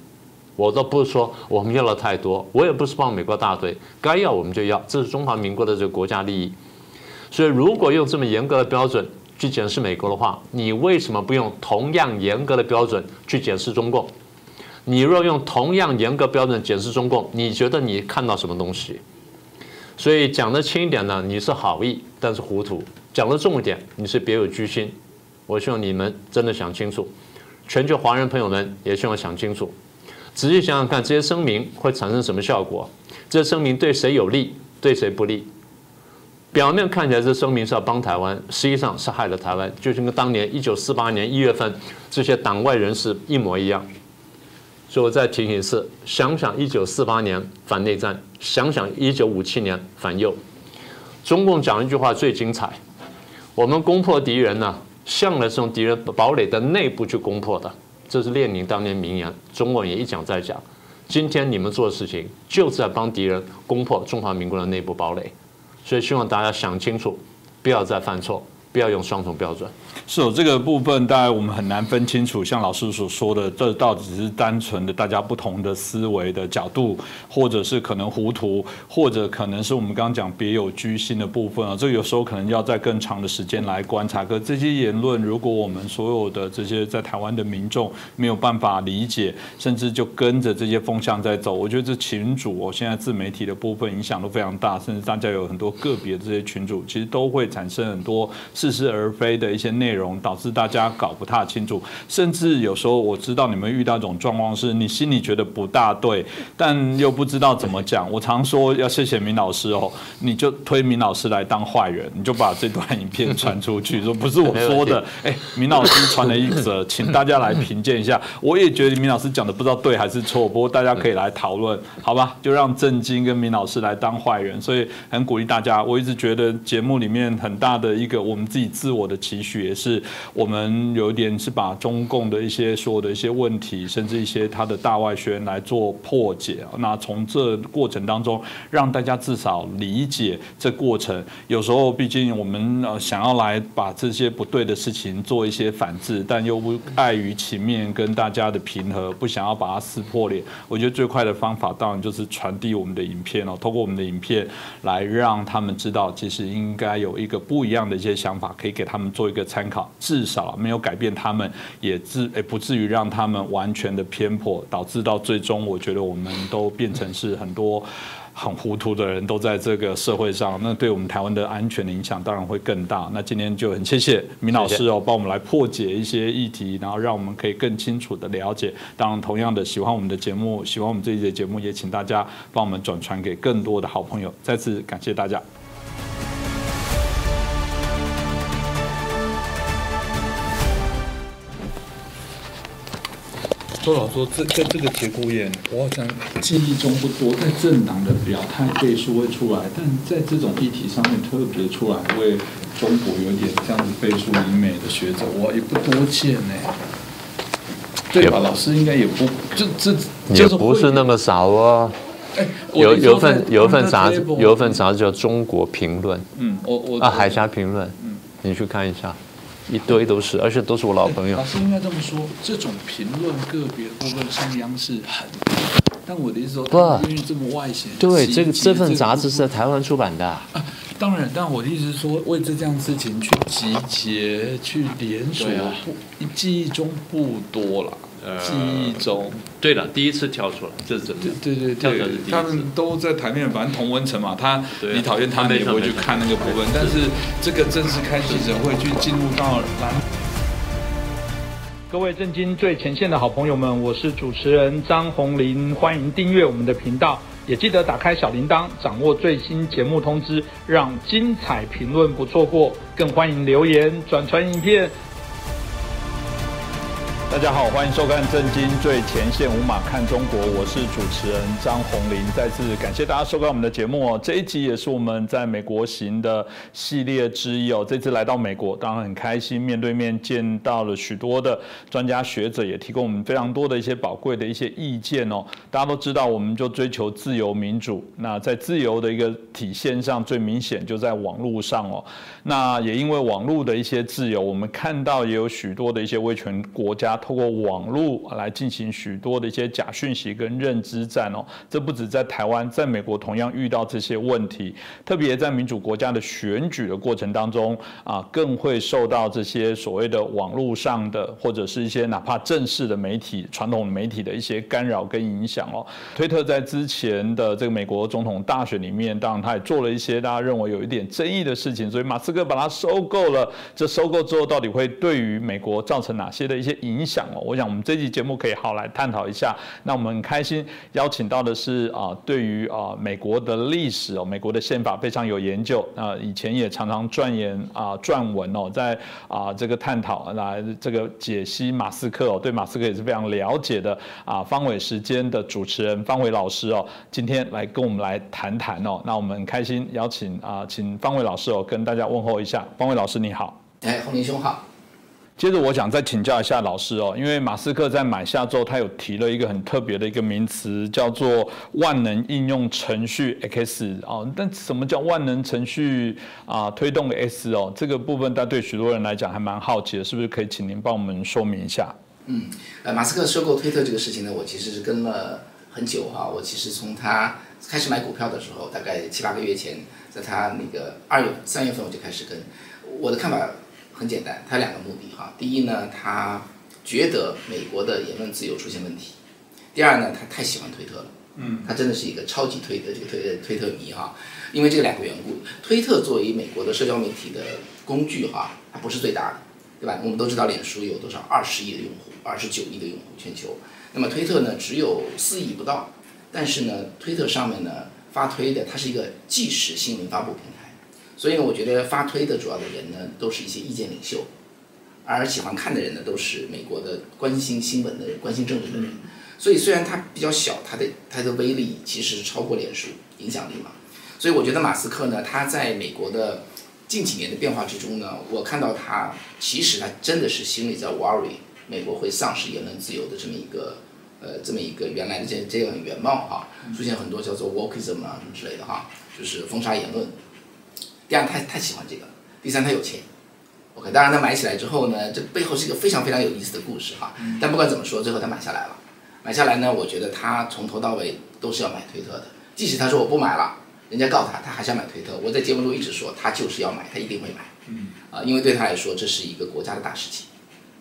我倒不是说我们要的太多，我也不是帮美国大队，该要我们就要，这是中华民国的这个国家利益。所以，如果用这么严格的标准去检视美国的话，你为什么不用同样严格的标准去检视中共？你若用同样严格标准检视中共，你觉得你看到什么东西？所以讲的轻一点呢，你是好意，但是糊涂；讲的重一点，你是别有居心。我希望你们真的想清楚，全球华人朋友们也希望想清楚，仔细想想看，这些声明会产生什么效果？这些声明对谁有利，对谁不利？表面看起来这声明是要帮台湾，实际上是害了台湾，就像跟当年一九四八年一月份这些党外人士一模一样。所以我再提醒一次，想想一九四八年反内战，想想一九五七年反右，中共讲一句话最精彩：我们攻破敌人呢，向来是从敌人堡垒的内部去攻破的。这是列宁当年名言，中国人也一讲再讲。今天你们做的事情，就是在帮敌人攻破中华民国的内部堡垒。所以希望大家想清楚，不要再犯错。不要用双重标准。是哦，这个部分大概我们很难分清楚。像老师所说的，这到底只是单纯的大家不同的思维的角度，或者是可能糊涂，或者可能是我们刚刚讲别有居心的部分啊。这有时候可能要在更长的时间来观察。可这些言论，如果我们所有的这些在台湾的民众没有办法理解，甚至就跟着这些风向在走，我觉得这群主哦，现在自媒体的部分影响都非常大，甚至大家有很多个别这些群主，其实都会产生很多。似是而非的一些内容，导致大家搞不太清楚。甚至有时候我知道你们遇到一种状况，是你心里觉得不大对，但又不知道怎么讲。我常说要谢谢明老师哦，你就推明老师来当坏人，你就把这段影片传出去，说不是我说的。哎，明老师传了一则，请大家来评鉴一下。我也觉得明老师讲的不知道对还是错，不过大家可以来讨论，好吧？就让郑经跟明老师来当坏人，所以很鼓励大家。我一直觉得节目里面很大的一个我们。自己自我的期许，也是我们有一点是把中共的一些所有的一些问题，甚至一些他的大外宣来做破解。那从这过程当中，让大家至少理解这过程。有时候，毕竟我们呃想要来把这些不对的事情做一些反制，但又不碍于情面跟大家的平和，不想要把它撕破脸。我觉得最快的方法，当然就是传递我们的影片哦，通过我们的影片来让他们知道，其实应该有一个不一样的一些想法，可以给他们做一个参考。至少没有改变他们，也至诶不至于让他们完全的偏颇，导致到最终，我觉得我们都变成是很多。很糊涂的人都在这个社会上，那对我们台湾的安全的影响当然会更大。那今天就很谢谢明老师哦，帮我们来破解一些议题，然后让我们可以更清楚的了解。当然，同样的喜欢我们的节目，喜欢我们这一节节目，也请大家帮我们转传给更多的好朋友。再次感谢大家。周老说，这在这个节骨眼，我好像记忆中不多，在政党的表态背书会出来，但在这种议题上面特别出来为中国有点这样子背书以美的学者，我也不多见呢。对吧？老师应该也不就这也不是那么少哦。哎，有有份有一份杂志，有一份杂志叫《中国评论》。嗯，我我啊，《海峡评论》。嗯，你去看一下。一堆都是，而且都是我老朋友。老师应该这么说，这种评论个别部分上央视很，但我的意思说，不，因为这么外显。对，这个这份杂志是在台湾出版的。啊，当然，但我的意思是说，为这这样事情去集结、去连锁，不，记忆中不多了。记忆中，对了，第一次跳出来，这是真的。对对对，他们都在台面，反正同温层嘛。他你讨厌他，你也不会去看那个部分。但是这个正式开记者会，去进入到蓝。各位震惊最前线的好朋友们，我是主持人张宏林，欢迎订阅我们的频道，也记得打开小铃铛，掌握最新节目通知，让精彩评论不错过。更欢迎留言转传影片。大家好，欢迎收看《震惊最前线》，无马看中国，我是主持人张宏林。再次感谢大家收看我们的节目哦。这一集也是我们在美国行的系列之一哦。这次来到美国，当然很开心，面对面见到了许多的专家学者，也提供我们非常多的一些宝贵的一些意见哦。大家都知道，我们就追求自由民主。那在自由的一个体现上，最明显就在网络上哦。那也因为网络的一些自由，我们看到也有许多的一些威权国家。透过网络来进行许多的一些假讯息跟认知战哦，这不止在台湾，在美国同样遇到这些问题，特别在民主国家的选举的过程当中啊，更会受到这些所谓的网络上的或者是一些哪怕正式的媒体、传统媒体的一些干扰跟影响哦。推特在之前的这个美国总统大选里面，当然他也做了一些大家认为有一点争议的事情，所以马斯克把它收购了。这收购之后，到底会对于美国造成哪些的一些影响？讲哦，我想我们这期节目可以好来探讨一下。那我们很开心邀请到的是啊，对于啊美国的历史哦，美国的宪法非常有研究。那以前也常常钻研啊撰文哦，在啊这个探讨来这个解析马斯克哦，对马斯克也是非常了解的啊。方伟时间的主持人方伟老师哦，今天来跟我们来谈谈哦。那我们很开心邀请啊，请方伟老师哦跟大家问候一下。方伟老师你好，哎，洪林兄好。接着我想再请教一下老师哦，因为马斯克在买下之后，他有提了一个很特别的一个名词，叫做万能应用程序 X 哦。但什么叫万能程序啊？推动的 S 哦，这个部分，但对许多人来讲还蛮好奇的，是不是可以请您帮我们说明一下？嗯，呃，马斯克收购推特这个事情呢，我其实是跟了很久哈。我其实从他开始买股票的时候，大概七八个月前，在他那个二月三月份我就开始跟。我的看法。很简单，他两个目的哈。第一呢，他觉得美国的言论自由出现问题；第二呢，他太喜欢推特了。嗯，他真的是一个超级推的这个推推特迷哈。因为这两个缘故，推特作为美国的社交媒体的工具哈，它不是最大的，对吧？我们都知道脸书有多少二十亿的用户，二十九亿的用户全球。那么推特呢，只有四亿不到。但是呢，推特上面呢发推的，它是一个即时新闻发布平台。所以呢，我觉得发推的主要的人呢，都是一些意见领袖，而喜欢看的人呢，都是美国的关心新闻的人、关心政治的人。所以虽然它比较小，它的它的威力其实是超过脸书影响力嘛。所以我觉得马斯克呢，他在美国的近几年的变化之中呢，我看到他其实他真的是心里在 worry 美国会丧失言论自由的这么一个呃这么一个原来的这这样原貌哈，出现很多叫做 wokeism 啊什么之类的哈，就是封杀言论。第二，他太喜欢这个；第三，他有钱。OK，当然他买起来之后呢，这背后是一个非常非常有意思的故事哈。但不管怎么说，最后他买下来了。买下来呢，我觉得他从头到尾都是要买推特的。即使他说我不买了，人家告他，他还是要买推特。我在节目中一直说，他就是要买，他一定会买。嗯。啊，因为对他来说，这是一个国家的大事情。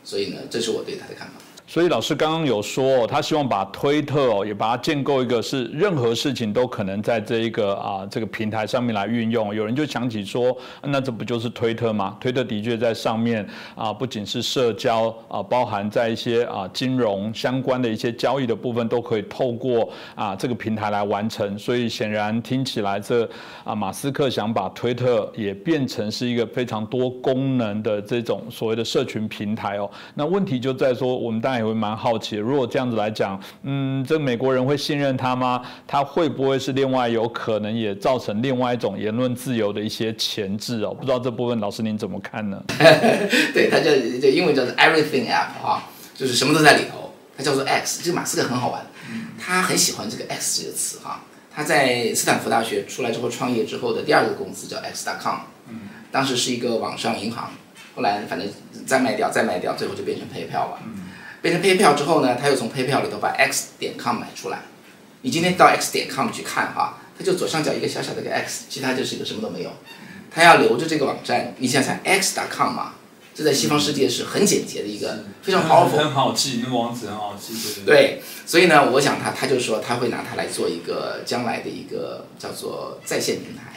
所以呢，这是我对他的看法。所以老师刚刚有说，他希望把推特哦，也把它建构一个是任何事情都可能在这一个啊这个平台上面来运用。有人就想起说，那这不就是推特吗？推特的确在上面啊，不仅是社交啊，包含在一些啊金融相关的一些交易的部分，都可以透过啊这个平台来完成。所以显然听起来，这啊马斯克想把推特也变成是一个非常多功能的这种所谓的社群平台哦。那问题就在说，我们当然。也会蛮好奇，如果这样子来讲，嗯，这美国人会信任他吗？他会不会是另外有可能也造成另外一种言论自由的一些前置哦？不知道这部分老师您怎么看呢？对，它叫这英文叫做 Everything App 啊，就是什么都在里头。它叫做 X，这个马斯克很好玩，他很喜欢这个 X 这个词哈。他在斯坦福大学出来之后创业之后的第二个公司叫 X.com，当时是一个网上银行，后来反正再卖掉再卖掉，最后就变成 PayPal 了。变成 PayPal 之后呢，他又从 PayPal 里头把 X 点 com 买出来。你今天到 X 点 com 去看哈，它就左上角一个小小的一个 X，其他就是一个什么都没有。他要留着这个网站，你想想 X.com 嘛，这在西方世界是很简洁的一个非常 powerful，很好记，那个网址很好记。对，所以呢，我想他他就说他会拿它来做一个将来的一个叫做在线平台。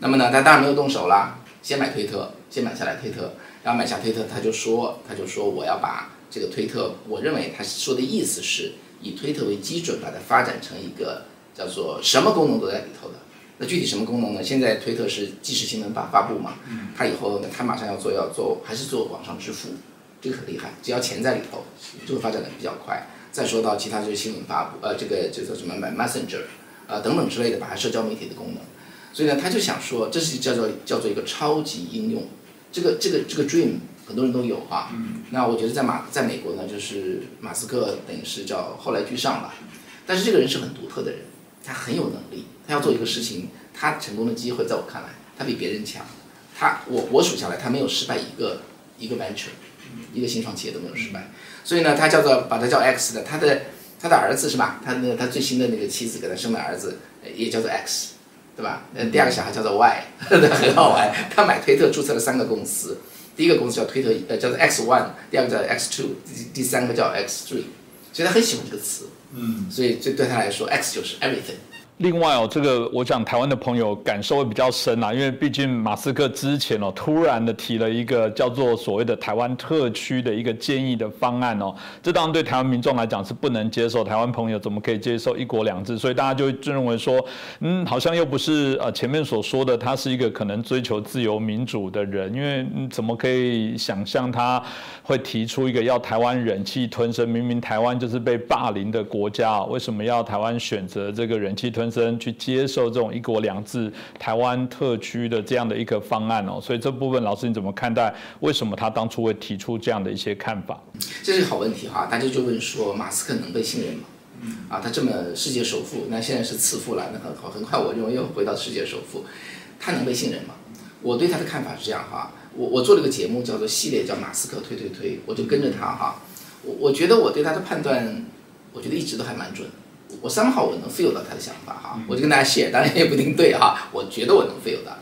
那么呢，他当然没有动手啦，先买推特，先买下来推特，然后买下推特，他就说他就说我要把。这个推特，我认为他说的意思是以推特为基准，把它发展成一个叫做什么功能都在里头的。那具体什么功能呢？现在推特是即时新闻发发布嘛，他以后呢，他马上要做要做，还是做网上支付，这个很厉害，只要钱在里头，就会发展的比较快。再说到其他就是新闻发布，呃，这个叫做什么 Messenger，呃等等之类的，把它社交媒体的功能。所以呢，他就想说，这是叫做叫做一个超级应用，这个这个这个 dream。很多人都有哈，那我觉得在马在美国呢，就是马斯克等于是叫后来居上吧，但是这个人是很独特的人，他很有能力，他要做一个事情，他成功的机会在我看来，他比别人强，他我我数下来，他没有失败一个一个 venture，一个新创企业都没有失败，所以呢，他叫做把他叫 X 的，他的他的儿子是吧？他那他最新的那个妻子给他生的儿子也叫做 X，对吧？第二个小孩叫做 Y，很好玩，他买推特注册了三个公司。第一个公司叫推特，呃，叫做 X One，第二个叫 X Two，第第三个叫 X Three，所以他很喜欢这个词，嗯，所以这对他来说，X 就是 everything。另外哦，这个我想台湾的朋友感受会比较深啊，因为毕竟马斯克之前哦，突然的提了一个叫做所谓的台湾特区的一个建议的方案哦，这当然对台湾民众来讲是不能接受，台湾朋友怎么可以接受一国两制？所以大家就认为说，嗯，好像又不是呃前面所说的，他是一个可能追求自由民主的人，因为怎么可以想象他会提出一个要台湾忍气吞声？明明台湾就是被霸凌的国家，为什么要台湾选择这个忍气吞？真去接受这种一国两制、台湾特区的这样的一个方案哦，所以这部分老师你怎么看待？为什么他当初会提出这样的一些看法？这是好问题哈，大家就问说马斯克能被信任吗？啊，他这么世界首富，那现在是次富了，那很好，很快我认为又回到世界首富，他能被信任吗？我对他的看法是这样哈，我我做了个节目叫做系列叫马斯克推推推，我就跟着他哈，我我觉得我对他的判断，我觉得一直都还蛮准。我三号我能 feel 到他的想法哈，我就跟大家 share，当然也不一定对哈，我觉得我能 feel 到。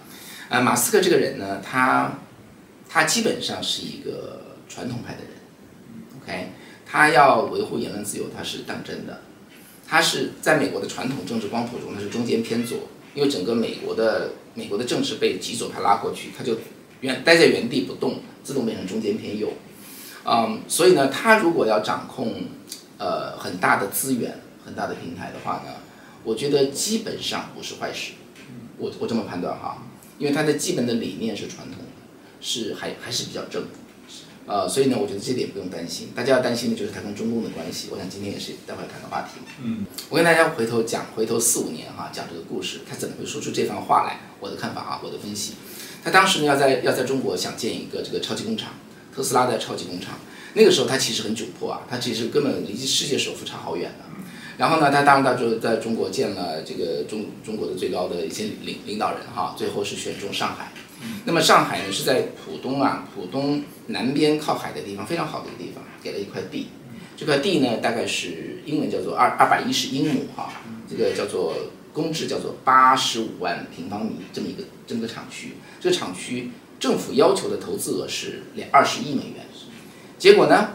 啊，马斯克这个人呢，他他基本上是一个传统派的人，OK，他要维护言论自由，他是当真的。他是在美国的传统政治光谱中，他是中间偏左，因为整个美国的美国的政治被极左派拉过去，他就原待在原地不动，自动变成中间偏右。嗯，所以呢，他如果要掌控呃很大的资源。很大的平台的话呢，我觉得基本上不是坏事，我我这么判断哈，因为它的基本的理念是传统的，是还还是比较正，呃，所以呢，我觉得这点不用担心。大家要担心的就是它跟中共的关系，我想今天也是待会谈的话题。嗯，我跟大家回头讲，回头四五年哈，讲这个故事，他怎么会说出这番话来？我的看法啊，我的分析。他当时呢要在要在中国想建一个这个超级工厂，特斯拉的超级工厂。那个时候他其实很窘迫啊，他其实根本离世界首富差好远呢。然后呢，他当然到就在中国建了这个中中国的最高的一些领领导人哈，最后是选中上海。那么上海呢是在浦东啊，浦东南边靠海的地方，非常好的一个地方，给了一块地。这块地呢大概是英文叫做二二百一十英亩哈，这个叫做公制叫做八十五万平方米这么一个这么个厂区。这个厂区政府要求的投资额是两二十亿美元。结果呢？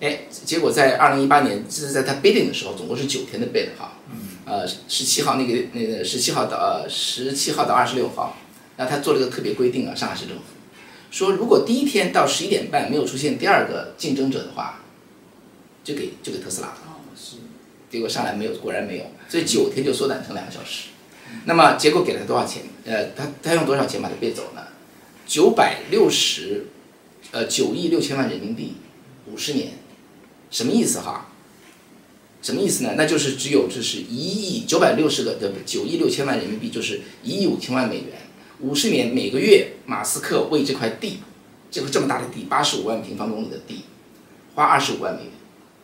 哎，结果在二零一八年，这是在他 bidding 的时候，总共是九天的 bid 哈，呃，十七号那个那个十七号到呃十七号到二十六号，那他做了个特别规定啊，上海市政府说，如果第一天到十一点半没有出现第二个竞争者的话，就给就给特斯拉。了，是。结果上来没有，果然没有，所以九天就缩短成两个小时。那么结果给了他多少钱？呃，他他用多少钱把它 bid 走呢？九百六十。呃，九亿六千万人民币，五十年，什么意思哈？什么意思呢？那就是只有这是一亿九百六十个的九亿六千万人民币，就是一亿五千万美元，五十年每个月，马斯克为这块地，这个这么大的地，八十五万平方公里的地，花二十五万美元，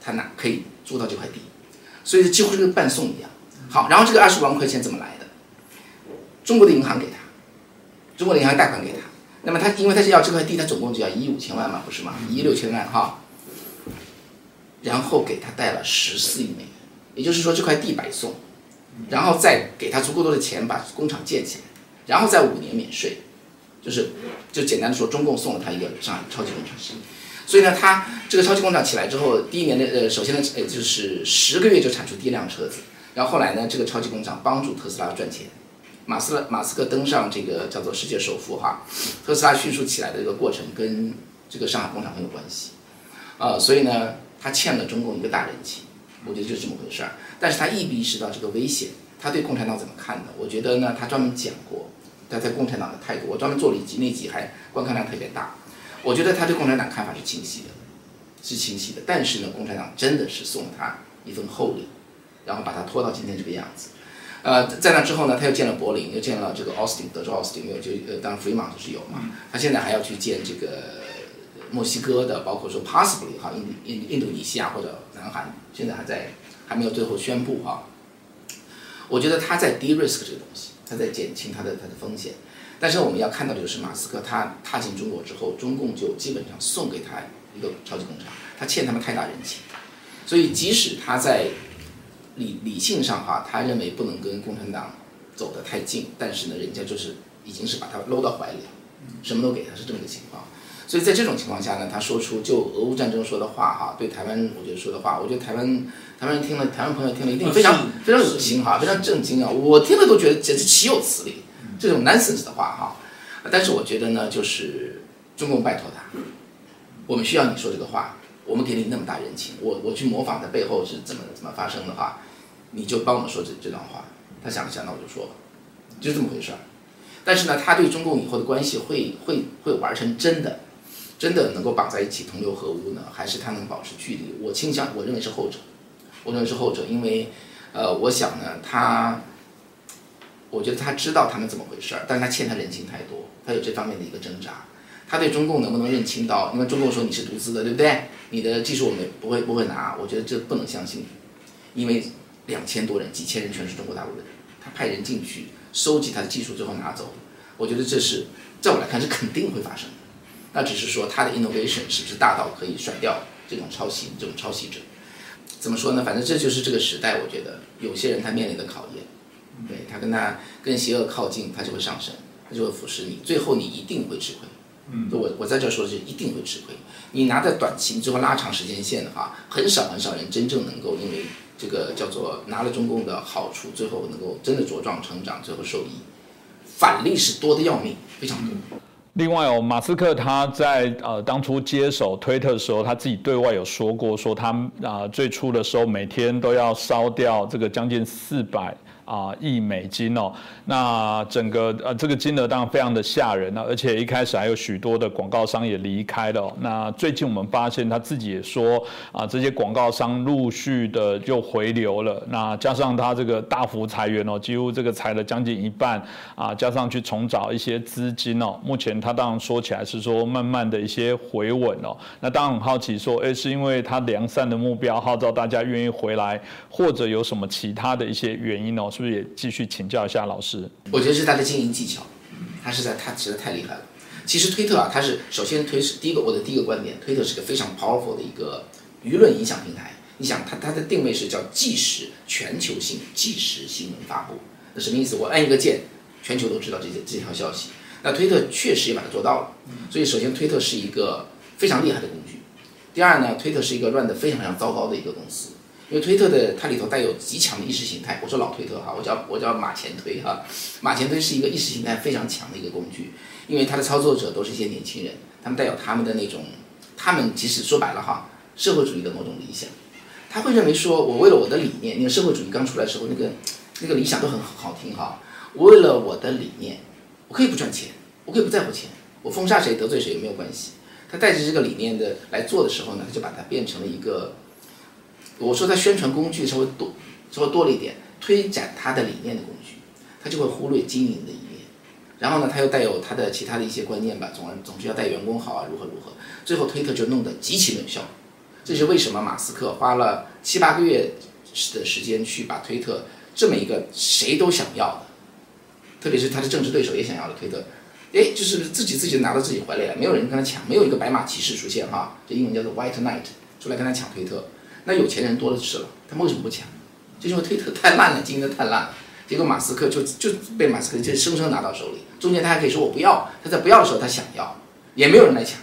他哪可以租到这块地，所以几乎是跟半送一样。好，然后这个二十五万块钱怎么来的？中国的银行给他，中国的银行贷款给他。那么他因为他是要这块地，他总共就要一亿五千万嘛，不是吗？一亿六千万哈，然后给他贷了十四亿美元，也就是说这块地白送，然后再给他足够多的钱把工厂建起来，然后再五年免税，就是就简单的说，中共送了他一个上海超级工厂。所以呢，他这个超级工厂起来之后，第一年的呃，首先呢，呃，就是十个月就产出第一辆车子，然后后来呢，这个超级工厂帮助特斯拉赚钱。马斯马斯克登上这个叫做世界首富哈，特斯拉迅速起来的这个过程跟这个上海工厂很有关系，啊，所以呢，他欠了中共一个大人情，我觉得就是这么回事儿。但是他亦意识到这个危险，他对共产党怎么看的？我觉得呢，他专门讲过他在共产党的态度，我专门做了一集，那集还观看量特别大。我觉得他对共产党看法是清晰的，是清晰的。但是呢，共产党真的是送了他一份厚礼，然后把他拖到今天这个样子。呃，在那之后呢，他又见了柏林，又见了这个奥斯汀，德州奥斯汀，又就呃，当然弗里马就是有嘛。他现在还要去见这个墨西哥的，包括说 possibly 哈，印印印度尼西亚或者南韩，现在还在还没有最后宣布哈。我觉得他在 de risk 这个东西，他在减轻他的他的风险。但是我们要看到的就是马斯克他踏进中国之后，中共就基本上送给他一个超级工厂，他欠他们太大人情，所以即使他在。理理性上哈，他认为不能跟共产党走得太近，但是呢，人家就是已经是把他搂到怀里，什么都给他，是这么个情况。所以在这种情况下呢，他说出就俄乌战争说的话哈，对台湾我觉得说的话，我觉得台湾台湾人听了，台湾朋友听了一定非常非常恶心哈，非常震惊啊！我听了都觉得简直岂有此理，这种 nonsense 的话哈。但是我觉得呢，就是中共拜托他，我们需要你说这个话。我们给你那么大人情，我我去模仿他背后是怎么怎么发生的话，你就帮我们说这这段话。他想了想，那我就说吧，就这么回事儿。但是呢，他对中共以后的关系会会会玩成真的，真的能够绑在一起同流合污呢，还是他能保持距离？我倾向我认为是后者，我认为是后者，因为呃，我想呢，他，我觉得他知道他们怎么回事儿，但是他欠他人情太多，他有这方面的一个挣扎。他对中共能不能认清到？因为中共说你是独资的，对不对？你的技术我们不会不会拿，我觉得这不能相信。因为两千多人、几千人全是中国大陆的人，他派人进去收集他的技术，最后拿走。我觉得这是在我来看是肯定会发生的。那只是说他的 innovation 是不是大到可以甩掉这种抄袭、这种抄袭者？怎么说呢？反正这就是这个时代，我觉得有些人他面临的考验，对他跟他跟邪恶靠近，他就会上升，他就会腐蚀你，最后你一定会吃亏。嗯，我我在这说的是一定会吃亏。你拿在短期，你最后拉长时间线的话，很少很少人真正能够因为这个叫做拿了中共的好处，最后能够真的茁壮成长，最后受益。反例是多的要命，非常多。另外哦，马斯克他在呃当初接手推特的时候，他自己对外有说过，说他啊最初的时候每天都要烧掉这个将近四百。啊亿美金哦。那整个呃这个金额当然非常的吓人啊，而且一开始还有许多的广告商也离开了。那最近我们发现他自己也说啊，这些广告商陆续的就回流了。那加上他这个大幅裁员哦，几乎这个裁了将近一半啊，加上去重找一些资金哦。目前他当然说起来是说慢慢的一些回稳哦。那当然很好奇说，哎，是因为他良善的目标号召大家愿意回来，或者有什么其他的一些原因哦？是不是也继续请教一下老师？我觉得是他的经营技巧，他是在他实在太厉害了。其实推特啊，它是首先推是第一个我的第一个观点，推特是个非常 powerful 的一个舆论影响平台。你想，它它的定位是叫即时全球性即时新闻发布，那什么意思？我按一个键，全球都知道这些这条消息。那推特确实也把它做到了。所以首先推特是一个非常厉害的工具。第二呢，推特是一个乱得非常非常糟糕的一个公司，因为推特的它里头带有极强的意识形态。我说老推特哈，我叫我叫马前推哈，马前推是一个意识形态非常强的一个工具，因为它的操作者都是一些年轻人，他们带有他们的那种，他们其实说白了哈，社会主义的某种理想，他会认为说我为了我的理念，因为社会主义刚出来时候那个那个理想都很好听哈，我为了我的理念，我可以不赚钱，我可以不在乎钱，我封杀谁得罪谁也没有关系。他带着这个理念的来做的时候呢，他就把它变成了一个，我说他宣传工具稍微多，稍微多了一点，推展他的理念的工具，他就会忽略经营的一面。然后呢，他又带有他的其他的一些观念吧，总而总之要带员工好啊，如何如何。最后推特就弄得极其冷效。这是为什么马斯克花了七八个月的时间去把推特这么一个谁都想要的，特别是他的政治对手也想要的推特。哎，就是自己自己拿到自己怀里来，没有人跟他抢，没有一个白马骑士出现哈，这英文叫做 White Knight 出来跟他抢推特，那有钱人多了去了，他们为什么不抢？就因为推特太烂了，经营的太烂了，结果马斯克就就被马斯克就生生拿到手里，中间他还可以说我不要，他在不要的时候他想要，也没有人来抢，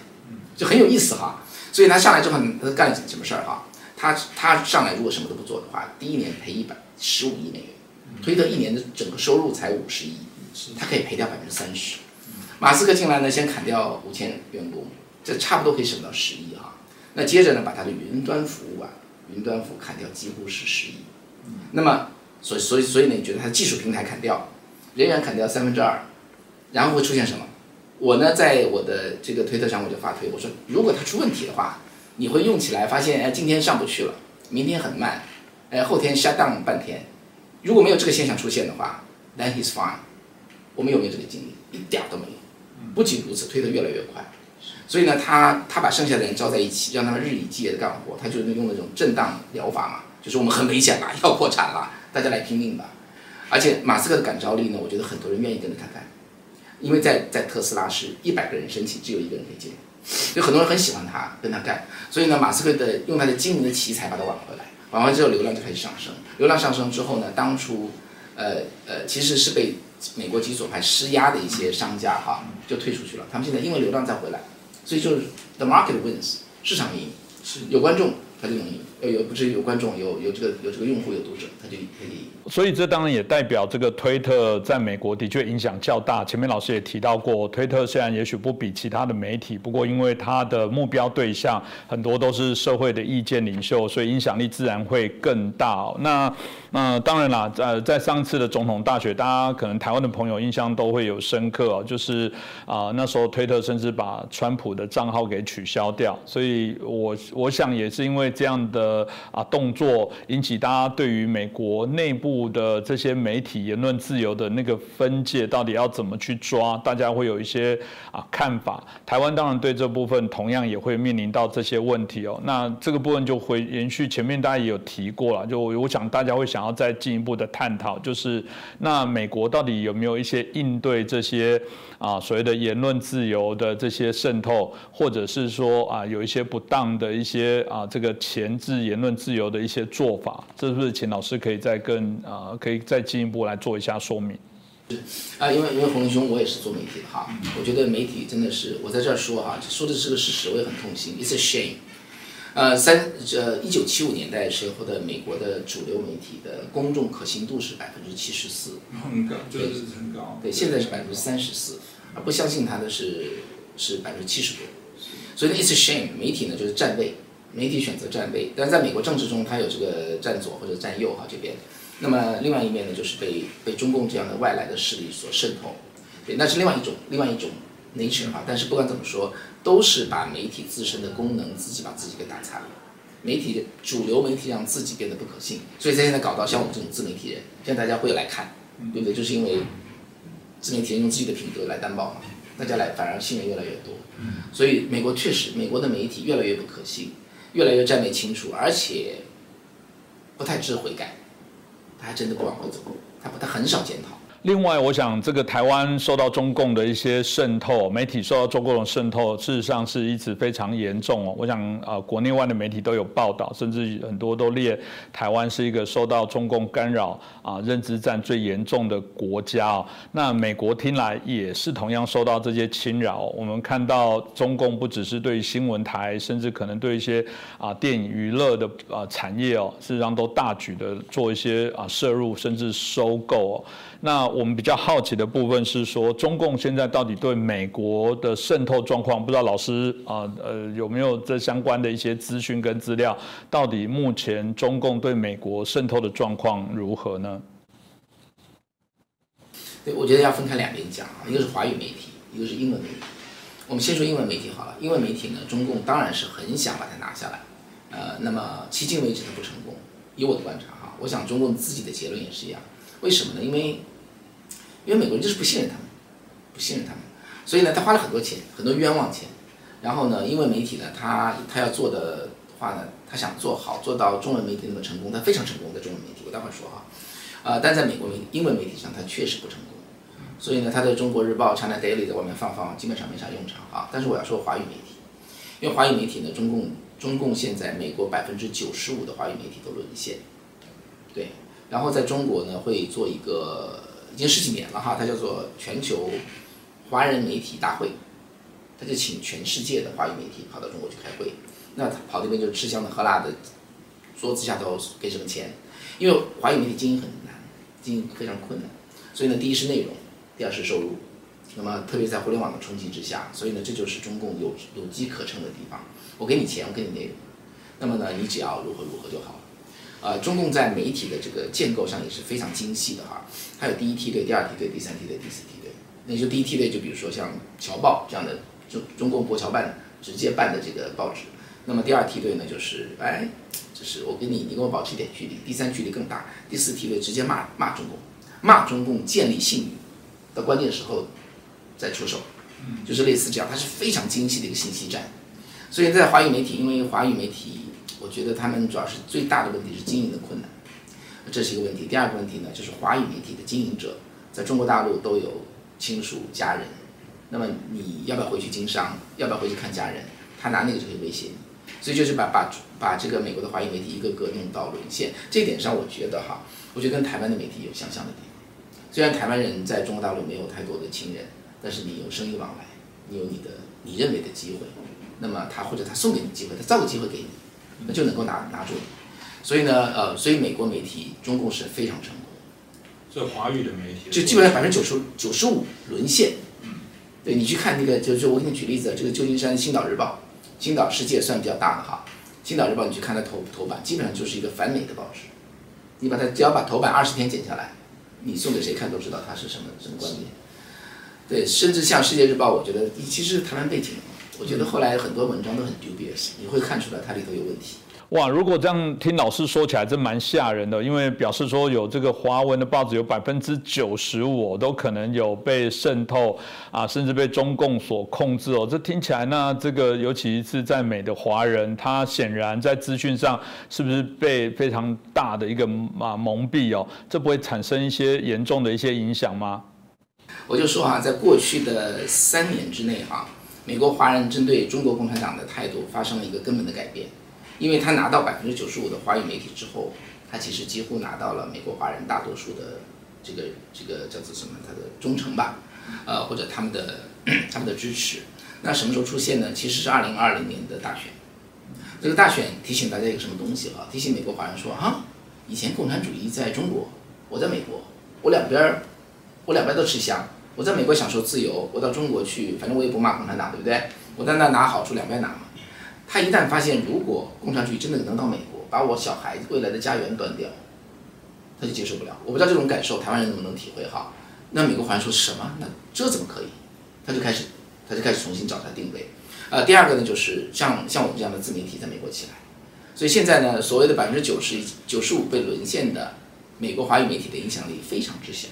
就很有意思哈。所以他上来之后，他干了什么事儿哈？他他上来如果什么都不做的话，第一年赔一百十五亿美元，推特一年的整个收入才五十亿，他可以赔掉百分之三十。马斯克进来呢，先砍掉五千员工，这差不多可以省到十亿哈。那接着呢，把他的云端服务啊，云端服砍掉几乎是十亿。那么，所以所以所以呢，你觉得他的技术平台砍掉，人员砍掉三分之二，然后会出现什么？我呢，在我的这个推特上我就发推，我说如果它出问题的话，你会用起来发现，哎，今天上不去了，明天很慢，哎，后天 shut down 半天。如果没有这个现象出现的话，then he's fine。我们有没有这个经历？一点都没有。不仅如此，推得越来越快，所以呢，他他把剩下的人招在一起，让他们日以继夜的干活，他就用那种震荡疗法嘛，就是我们很危险了，要破产了，大家来拼命吧。而且马斯克的感召力呢，我觉得很多人愿意跟着他干，因为在在特斯拉是一百个人申请，只有一个人可以进，有很多人很喜欢他，跟他干。所以呢，马斯克的用他的精明的奇才把他挽回来，挽回之后流量就开始上升，流量上升之后呢，当初呃呃其实是被。美国极左派施压的一些商家哈，就退出去了。他们现在因为流量再回来，所以就是 the market wins，市场赢，是。有观众他就能赢，有有不是有观众有有这个有这个用户有读者他就可以。所以这当然也代表这个推特在美国的确影响较大。前面老师也提到过，推特虽然也许不比其他的媒体，不过因为它的目标对象很多都是社会的意见领袖，所以影响力自然会更大。那那当然啦，呃，在上次的总统大选，大家可能台湾的朋友印象都会有深刻，就是啊那时候推特甚至把川普的账号给取消掉。所以我我想也是因为这样的啊动作，引起大家对于美国内部。的这些媒体言论自由的那个分界到底要怎么去抓？大家会有一些啊看法。台湾当然对这部分同样也会面临到这些问题哦。那这个部分就会延续前面大家也有提过了，就我想大家会想要再进一步的探讨，就是那美国到底有没有一些应对这些啊所谓的言论自由的这些渗透，或者是说啊有一些不当的一些啊这个前置言论自由的一些做法？这是不是请老师可以再跟？啊，可以再进一步来做一下说明。是啊，因为因为洪兄，我也是做媒体的哈，我觉得媒体真的是，我在这儿说哈，说的是个事实，我也很痛心，it's a shame。呃，三呃一九七五年代时候的美国的主流媒体的公众可信度是百分之七十四，很高，就是很高。对，现在是百分之三十四，而不相信他的是是百分之七十多。所以呢，it's a shame，媒体呢就是站位，媒体选择站位，但是在美国政治中，它有这个站左或者站右哈这边。那么另外一面呢，就是被被中共这样的外来的势力所渗透，对，那是另外一种另外一种 nature 哈。但是不管怎么说，都是把媒体自身的功能自己把自己给打残了。媒体主流媒体让自己变得不可信，所以在现在搞到像我们这种自媒体人，现在大家会来看，对不对？就是因为自媒体人用自己的品德来担保嘛，大家来反而信任越来越多。所以美国确实，美国的媒体越来越不可信，越来越站位清楚，而且不太知悔改，他还真的不往回走，他不他很少检讨。另外，我想这个台湾受到中共的一些渗透，媒体受到中共的渗透，事实上是一直非常严重哦。我想啊，国内外的媒体都有报道，甚至很多都列台湾是一个受到中共干扰啊认知战最严重的国家哦。那美国听来也是同样受到这些侵扰。我们看到中共不只是对新闻台，甚至可能对一些啊电影娱乐的啊产业哦，事实上都大举的做一些啊摄入，甚至收购哦。那我们比较好奇的部分是说，中共现在到底对美国的渗透状况，不知道老师啊呃有没有这相关的一些资讯跟资料？到底目前中共对美国渗透的状况如何呢？对，我觉得要分开两边讲啊，一个是华语媒体，一个是英文媒体。我们先说英文媒体好了，英文媒体呢，中共当然是很想把它拿下来，呃，那么迄今为止它不成功。以我的观察哈，我想中共自己的结论也是一样。为什么呢？因为因为美国人就是不信任他们，不信任他们，所以呢，他花了很多钱，很多冤枉钱。然后呢，因为媒体呢，他他要做的话呢，他想做好，做到中文媒体那么成功，他非常成功的中文媒体，我待会儿说哈。呃，但在美国媒英文媒体上，他确实不成功。所以呢，他在中国日报、China Daily 在外面放放，基本上没啥用场啊。但是我要说华语媒体，因为华语媒体呢，中共中共现在美国百分之九十五的华语媒体都沦陷，对。然后在中国呢，会做一个已经十几年了哈，它叫做全球华人媒体大会，他就请全世界的华语媒体跑到中国去开会，那他跑那边就吃香的喝辣的，桌子下头给什么钱？因为华语媒体经营很难，经营非常困难，所以呢，第一是内容，第二是收入，那么特别在互联网的冲击之下，所以呢，这就是中共有有机可乘的地方。我给你钱，我给你内容，那么呢，你只要如何如何就好。呃，中共在媒体的这个建构上也是非常精细的哈，它有第一梯队、第二梯队、第三梯队、第四梯队。那就第一梯队，就比如说像《侨报》这样的中中共国侨办直接办的这个报纸。那么第二梯队呢，就是哎，就是我跟你，你跟我保持一点距离。第三距离更大，第四梯队直接骂骂中共，骂中共建立信誉，到关键时候再出手，就是类似这样，它是非常精细的一个信息战。所以在华语媒体，因为华语媒体。我觉得他们主要是最大的问题是经营的困难，这是一个问题。第二个问题呢，就是华语媒体的经营者在中国大陆都有亲属家人，那么你要不要回去经商？要不要回去看家人？他拿那个就可以威胁你，所以就是把把把这个美国的华语媒体一个个弄到沦陷。这一点上，我觉得哈，我觉得跟台湾的媒体有相像的地方。虽然台湾人在中国大陆没有太多的亲人，但是你有生意往来，你有你的你认为的机会，那么他或者他送给你机会，他造个机会给你。那就能够拿拿住，所以呢，呃，所以美国媒体中共是非常成功，这华语的媒体就基本上百分之九十九十五沦陷。对你去看那个，就是我给你举例子，这个旧金山《星岛日报》，《星岛世界》算比较大的哈，《星岛日报》你去看它头头版，基本上就是一个反美的报纸。你把它只要把头版二十天剪下来，你送给谁看都知道它是什么什么观点。对，甚至像《世界日报》，我觉得其实是台湾背景。我觉得后来很多文章都很 dubious，你会看出来它里头有问题。哇，如果这样听老师说起来，真蛮吓人的。因为表示说有这个华文的报纸有百分之九十五都可能有被渗透啊，甚至被中共所控制哦。这听起来那这个尤其是在美的华人，他显然在资讯上是不是被非常大的一个啊蒙蔽哦？这不会产生一些严重的一些影响吗？我就说啊，在过去的三年之内哈。美国华人针对中国共产党的态度发生了一个根本的改变，因为他拿到百分之九十五的华语媒体之后，他其实几乎拿到了美国华人大多数的这个这个叫做什么，他的忠诚吧，呃或者他们的 他们的支持。那什么时候出现呢？其实是二零二零年的大选。这个大选提醒大家一个什么东西哈？提醒美国华人说啊，以前共产主义在中国，我在美国，我两边儿我两边都吃香。我在美国享受自由，我到中国去，反正我也不骂共产党，对不对？我在那拿好处，两边拿嘛。他一旦发现，如果共产主义真的能到美国，把我小孩未来的家园端掉，他就接受不了。我不知道这种感受台湾人能不能体会哈？那美国华人说什么？那这怎么可以？他就开始他就开始重新找他定位。呃，第二个呢，就是像像我们这样的自媒体在美国起来，所以现在呢，所谓的百分之九十九十五被沦陷的美国华语媒体的影响力非常之小。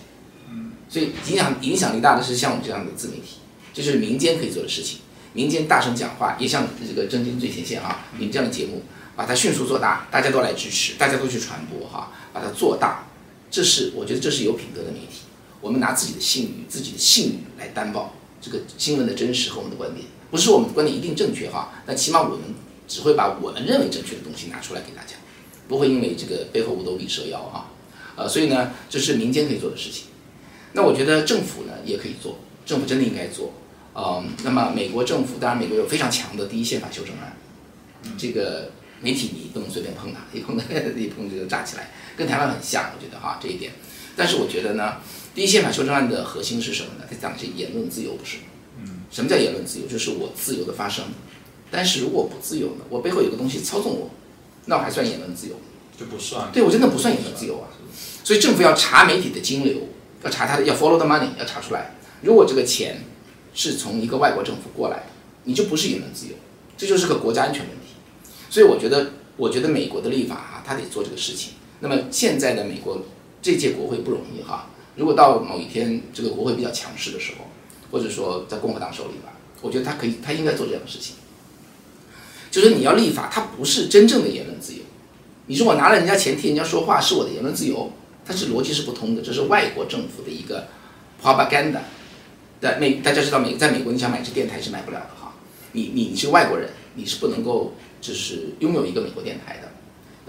所以影响影响力大的是像我们这样的自媒体，这是民间可以做的事情。民间大声讲话，也像这个《真金最前线》啊，你们这样的节目，把它迅速做大，大家都来支持，大家都去传播哈，把它做大，这是我觉得这是有品德的媒体。我们拿自己的信誉、自己的信誉来担保这个新闻的真实和我们的观点，不是我们的观点一定正确哈，但起码我们只会把我们认为正确的东西拿出来给大家，不会因为这个背后五斗米折腰哈。呃，所以呢，这是民间可以做的事情。那我觉得政府呢也可以做，政府真的应该做。嗯，那么美国政府当然美国有非常强的第一宪法修正案，这个媒体你不能随便碰它，一碰 一碰就炸起来，跟台湾很像，我觉得哈这一点。但是我觉得呢，第一宪法修正案的核心是什么呢？它讲的是言论自由，不是？嗯，什么叫言论自由？就是我自由的发声。但是如果不自由呢？我背后有个东西操纵我，那我还算言论自由？就不算。对我真的不算言论自由啊。所以政府要查媒体的金流，要查他的，要 follow the money，要查出来。如果这个钱。是从一个外国政府过来的，你就不是言论自由，这就是个国家安全问题。所以我觉得，我觉得美国的立法哈，他得做这个事情。那么现在的美国这届国会不容易哈，如果到某一天这个国会比较强势的时候，或者说在共和党手里吧，我觉得他可以，他应该做这样的事情。就是你要立法，它不是真正的言论自由。你说我拿了人家钱替人家说话是我的言论自由，它是逻辑是不通的，这是外国政府的一个 propaganda。在美，大家知道美，在美国你想买支电台是买不了的哈。你你你是外国人，你是不能够就是拥有一个美国电台的。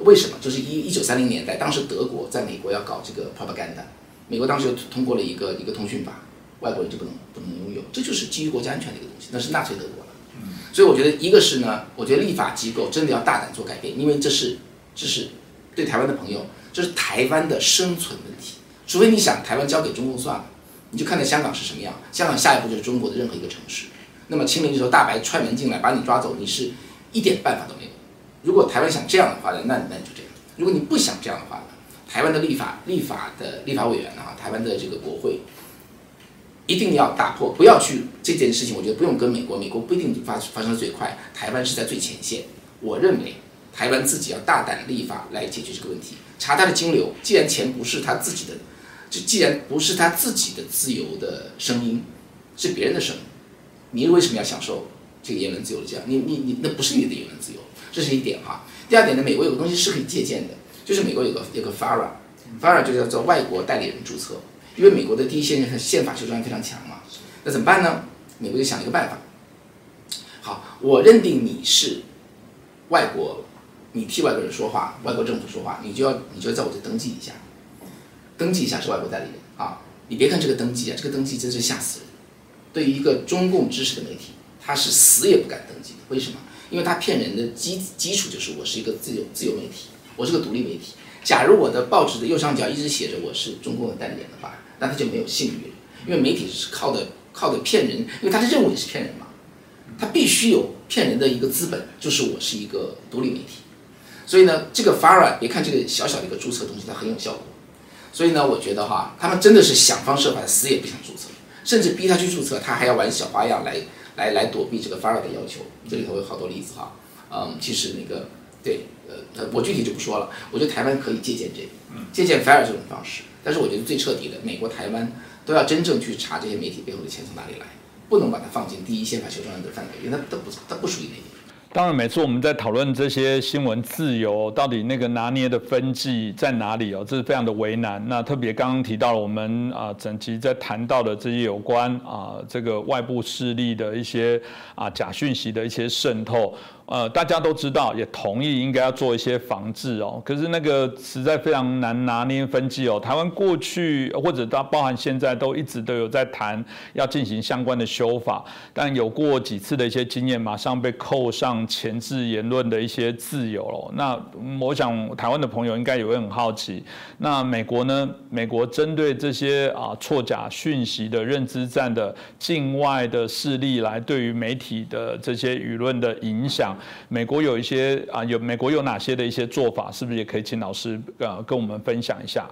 为什么？就是一一九三零年代，当时德国在美国要搞这个 propaganda，美国当时又通过了一个一个通讯法，外国人就不能不能拥有，这就是基于国家安全的一个东西，那是纳粹德国了。所以我觉得一个是呢，我觉得立法机构真的要大胆做改变，因为这是这是对台湾的朋友，这是台湾的生存问题。除非你想台湾交给中共算了。你就看到香港是什么样，香港下一步就是中国的任何一个城市。那么清明的时候，大白踹门进来把你抓走，你是一点办法都没有。如果台湾想这样的话呢，那那就这样。如果你不想这样的话，台湾的立法立法的立法委员啊，台湾的这个国会一定要打破，不要去这件事情。我觉得不用跟美国，美国不一定发发生的最快，台湾是在最前线。我认为台湾自己要大胆立法来解决这个问题，查他的金流。既然钱不是他自己的。就既然不是他自己的自由的声音，是别人的声音，你为什么要享受这个言论自由的这样？你你你那不是你的言论自由，这是一点哈。第二点呢，美国有个东西是可以借鉴的，就是美国有个有个 FARA，FARA 就叫做外国代理人注册，因为美国的第一宪宪法修正案非常强嘛，那怎么办呢？美国就想了一个办法，好，我认定你是外国，你替外国人说话，外国政府说话，你就要你就要在我这登记一下。登记一下是外国代理人啊！你别看这个登记啊，这个登记真是吓死人。对于一个中共支持的媒体，他是死也不敢登记的。为什么？因为他骗人的基基础就是我是一个自由自由媒体，我是个独立媒体。假如我的报纸的右上角一直写着我是中共的代理人的话，那他就没有信誉了。因为媒体是靠的靠的骗人，因为他的任务也是骗人嘛，他必须有骗人的一个资本，就是我是一个独立媒体。所以呢，这个 FARA 别看这个小小的一个注册东西，它很有效果。所以呢，我觉得哈，他们真的是想方设法，死也不想注册，甚至逼他去注册，他还要玩小花样来来来躲避这个 f a r a 的要求。这里头有好多例子哈，嗯，其实那个对，呃，我具体就不说了。我觉得台湾可以借鉴这个，借鉴 f a r a 这种方式。但是我觉得最彻底的，美国、台湾都要真正去查这些媒体背后的钱从哪里来，不能把它放进第一宪法修正案的范围，因为它它不它不属于那个。当然，每次我们在讨论这些新闻自由到底那个拿捏的分际在哪里哦，这是非常的为难。那特别刚刚提到了我们啊，整集在谈到的这些有关啊这个外部势力的一些啊假讯息的一些渗透。呃，大家都知道，也同意应该要做一些防治哦。可是那个实在非常难拿捏分际哦。台湾过去或者到包含现在都一直都有在谈要进行相关的修法，但有过几次的一些经验，马上被扣上前置言论的一些自由了。那我想台湾的朋友应该也会很好奇，那美国呢？美国针对这些啊错假讯息的认知战的境外的势力来对于媒体的这些舆论的影响。美国有一些啊，有美国有哪些的一些做法，是不是也可以请老师呃跟我们分享一下？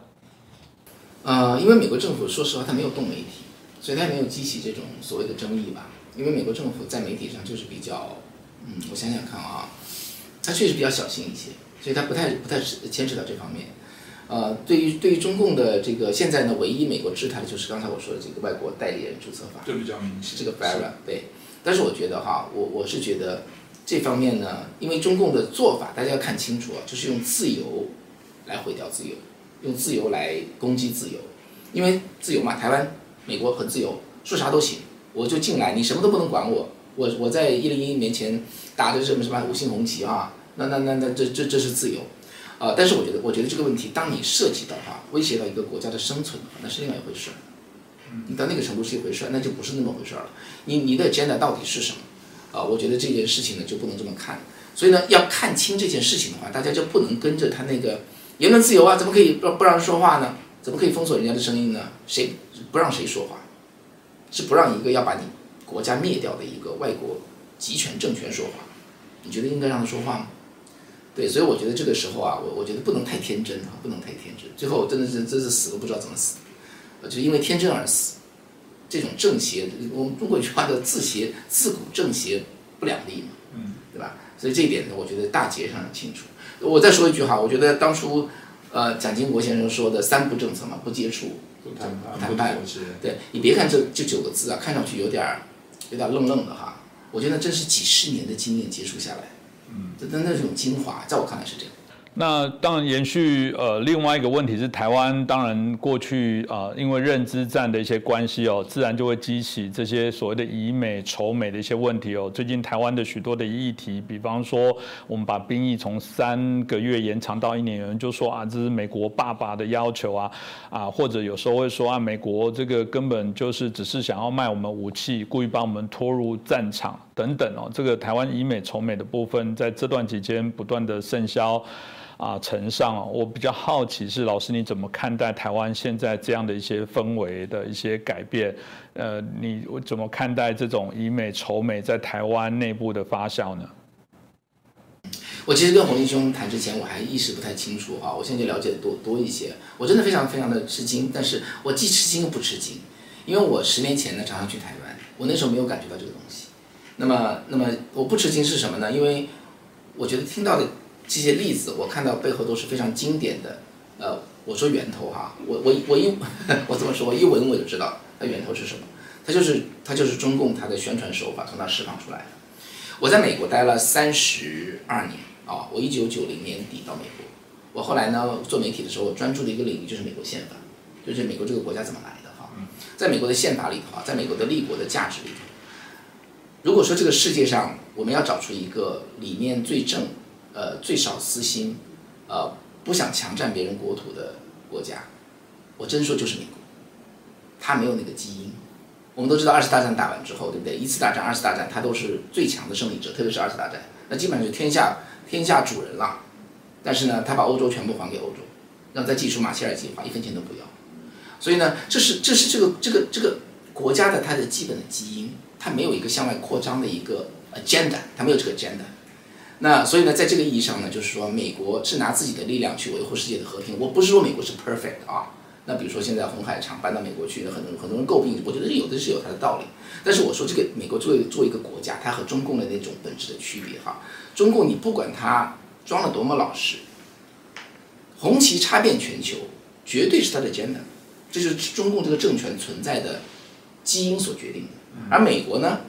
呃，因为美国政府说实话，他没有动媒体，所以他也没有激起这种所谓的争议吧。因为美国政府在媒体上就是比较，嗯，我想想看啊，他确实比较小心一些，所以他不太不太牵扯到这方面。呃，对于对于中共的这个现在呢，唯一美国制裁的就是刚才我说的这个外国代理人注册法，这比较明显。这个 FARA 对，但是我觉得哈，我我是觉得这方面呢，因为中共的做法大家要看清楚啊，就是用自由来毁掉自由，用自由来攻击自由，因为自由嘛，台湾、美国很自由，说啥都行，我就进来，你什么都不能管我，我我在一零一年前打的什么什么五星红旗啊，那那那那这这这是自由。啊，但是我觉得，我觉得这个问题，当你涉及到哈，威胁到一个国家的生存的话，那是另外一回事儿。你到那个程度是一回事儿，那就不是那么回事儿了。你你的 agenda 到底是什么？啊，我觉得这件事情呢就不能这么看。所以呢，要看清这件事情的话，大家就不能跟着他那个言论自由啊，怎么可以不不让人说话呢？怎么可以封锁人家的声音呢？谁不让谁说话？是不让一个要把你国家灭掉的一个外国集权政权说话？你觉得应该让他说话吗？对，所以我觉得这个时候啊，我我觉得不能太天真啊，不能太天真。最后真的是真是死都不知道怎么死，就因为天真而死。这种正邪，我们中国有句话叫“自邪自古正邪不两立”嘛，嗯，对吧？所以这一点呢，我觉得大节上很清楚。我再说一句哈，我觉得当初呃蒋经国先生说的“三不政策”嘛，不接触、不谈判、谈判，对你别看这这九个字啊，看上去有点儿有点愣愣的哈，我觉得真是几十年的经验接触下来。嗯，这的那种精华，在我看来是这样。那当然延续呃，另外一个问题是，台湾当然过去啊，因为认知战的一些关系哦，自然就会激起这些所谓的以美仇美的一些问题哦。最近台湾的许多的议题，比方说我们把兵役从三个月延长到一年，有人就说啊，这是美国爸爸的要求啊啊，或者有时候会说啊，美国这个根本就是只是想要卖我们武器，故意把我们拖入战场等等哦。这个台湾以美仇美的部分，在这段期间不断的盛嚣。啊，呈上，我比较好奇是老师你怎么看待台湾现在这样的一些氛围的一些改变？呃，你我怎么看待这种以美仇美在台湾内部的发酵呢？我其实跟洪立兄谈之前，我还意识不太清楚啊，我现在就了解的多多一些。我真的非常非常的吃惊，但是我既吃惊又不吃惊，因为我十年前呢常常去台湾，我那时候没有感觉到这个东西。那么，那么我不吃惊是什么呢？因为我觉得听到的。这些例子我看到背后都是非常经典的，呃，我说源头哈，我我我一 我怎么说？我一闻我就知道它源头是什么，它就是它就是中共它的宣传手法从那释放出来的。我在美国待了三十二年啊，我一九九零年底到美国，我后来呢做媒体的时候，我专注的一个领域就是美国宪法，就是美国这个国家怎么来的哈，在美国的宪法里头啊，在美国的立国的价值里头，如果说这个世界上我们要找出一个理念最正。呃，最少私心，呃，不想强占别人国土的国家，我真说就是美国，他没有那个基因。我们都知道二次大战打完之后，对不对？一次大战、二次大战，他都是最强的胜利者，特别是二次大战，那基本上就天下天下主人了。但是呢，他把欧洲全部还给欧洲，让再祭出马歇尔计划，一分钱都不要。所以呢，这是这是这个这个这个国家的它的基本的基因，它没有一个向外扩张的一个 agenda，它没有这个 agenda。那所以呢，在这个意义上呢，就是说，美国是拿自己的力量去维护世界的和平。我不是说美国是 perfect 啊。那比如说现在红海厂搬到美国去，很多很多人诟病，我觉得有的是有它的道理。但是我说这个美国作为作为一个国家，它和中共的那种本质的区别哈，中共你不管它装了多么老实，红旗插遍全球，绝对是它的 agenda，这就是中共这个政权存在的基因所决定的。而美国呢，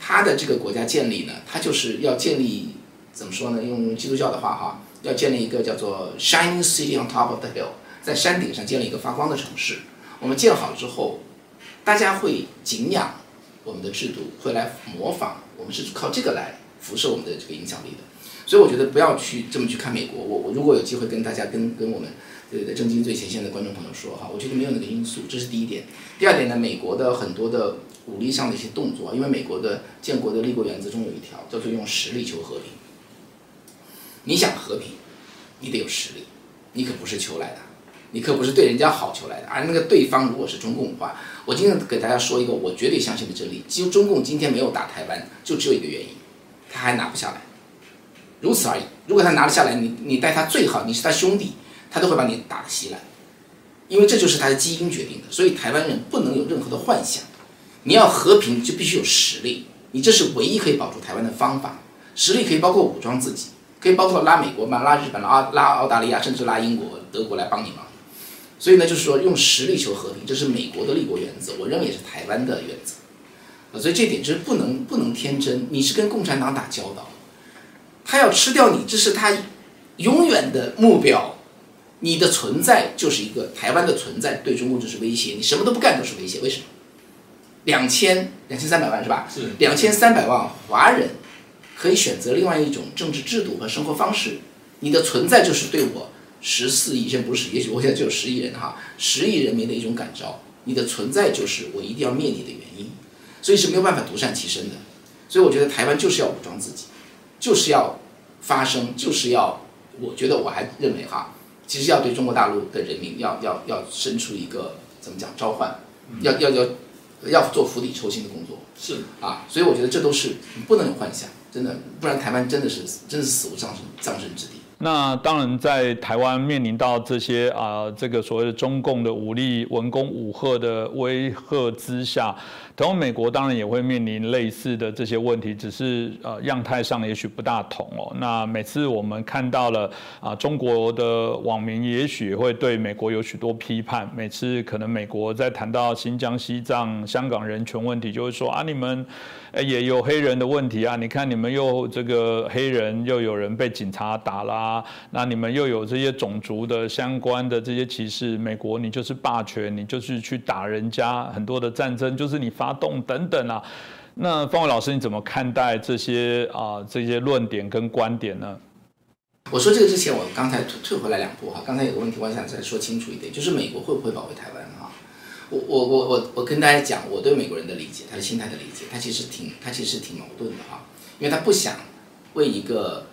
它的这个国家建立呢，它就是要建立。怎么说呢？用基督教的话哈，要建立一个叫做 “shining city on top of the hill”，在山顶上建立一个发光的城市。我们建好之后，大家会敬仰我们的制度，会来模仿。我们是靠这个来辐射我们的这个影响力的。所以我觉得不要去这么去看美国。我我如果有机会跟大家跟跟我们对对正经最前线的观众朋友说哈，我觉得没有那个因素，这是第一点。第二点呢，美国的很多的武力上的一些动作，因为美国的建国的立国原则中有一条叫做用实力求和平。你想和平，你得有实力，你可不是求来的，你可不是对人家好求来的。而那个对方如果是中共的话，我今天给大家说一个我绝对相信的真理：，就中共今天没有打台湾，就只有一个原因，他还拿不下来，如此而已。如果他拿了下来，你你待他最好，你是他兄弟，他都会把你打得稀烂。因为这就是他的基因决定的。所以台湾人不能有任何的幻想，你要和平就必须有实力，你这是唯一可以保住台湾的方法。实力可以包括武装自己，可以包括拉美国嘛、拉日本、拉拉澳大利亚，甚至拉英国、德国来帮你忙。所以呢，就是说用实力求和平，这是美国的立国原则，我认为也是台湾的原则。所以这点就是不能不能天真，你是跟共产党打交道，他要吃掉你，这是他永远的目标。你的存在就是一个台湾的存在对中共就是威胁，你什么都不干都是威胁。为什么？两千两千三百万是吧？是两千三百万华人可以选择另外一种政治制度和生活方式，你的存在就是对我十四亿，现在不是，也许我现在只有十亿人哈，十亿人民的一种感召。你的存在就是我一定要灭你的原因。所以是没有办法独善其身的，所以我觉得台湾就是要武装自己，就是要发声，就是要，我觉得我还认为哈，其实要对中国大陆的人民要要要伸出一个怎么讲召唤，要要要要做釜底抽薪的工作，是。啊，所以我觉得这都是不能有幻想，真的，不然台湾真的是真是死无葬身葬身之地。那当然，在台湾面临到这些啊，这个所谓的中共的武力文攻武赫的威吓之下，同美国当然也会面临类似的这些问题，只是呃样态上也许不大同哦。那每次我们看到了啊，中国的网民也许会对美国有许多批判，每次可能美国在谈到新疆、西藏、香港人权问题，就会说啊，你们。也有黑人的问题啊！你看你们又这个黑人又有人被警察打啦，那你们又有这些种族的相关的这些歧视。美国你就是霸权，你就是去打人家，很多的战争就是你发发动等等啊。那方伟老师你怎么看待这些啊这些论点跟观点呢？我说这个之前，我刚才退退回来两步哈。刚才有个问题，我想再说清楚一点，就是美国会不会保卫台湾啊？我我我我我跟大家讲，我对美国人的理解，他的心态的理解，他其实挺他其实挺矛盾的哈，因为他不想为一个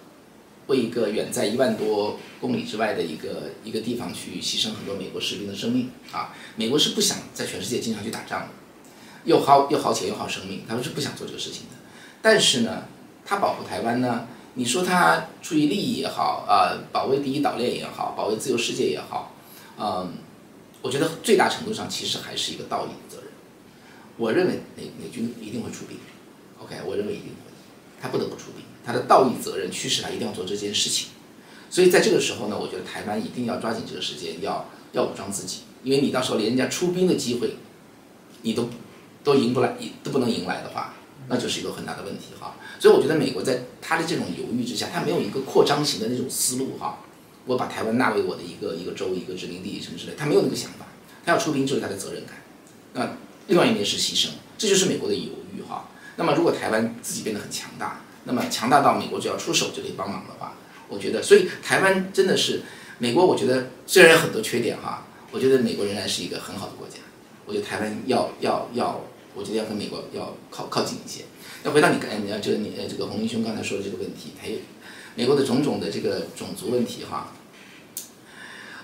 为一个远在一万多公里之外的一个一个地方去牺牲很多美国士兵的生命啊，美国是不想在全世界经常去打仗的，又耗又耗钱又耗生命，他们是不想做这个事情的。但是呢，他保护台湾呢，你说他出于利益也好啊，保卫第一岛链也好，保卫自由世界也好，嗯。我觉得最大程度上其实还是一个道义的责任。我认为美美军一定会出兵，OK，我认为一定会，他不得不出兵，他的道义责任驱使他一定要做这件事情。所以在这个时候呢，我觉得台湾一定要抓紧这个时间，要要武装自己，因为你到时候连人家出兵的机会，你都都赢不来，都不能赢来的话，那就是一个很大的问题哈。所以我觉得美国在他的这种犹豫之下，他没有一个扩张型的那种思路哈。我把台湾纳为我的一个一个州一个殖民地什么之类，他没有那个想法，他要出兵就是他的责任感。那另外一面是牺牲，这就是美国的犹豫哈。那么如果台湾自己变得很强大，那么强大到美国只要出手就可以帮忙的话，我觉得，所以台湾真的是美国，我觉得虽然有很多缺点哈，我觉得美国仍然是一个很好的国家。我觉得台湾要要要，我觉得要跟美国要靠靠近一些。那回到你刚你要就你呃这个洪英兄刚才说的这个问题，他美国的种种的这个种族问题哈，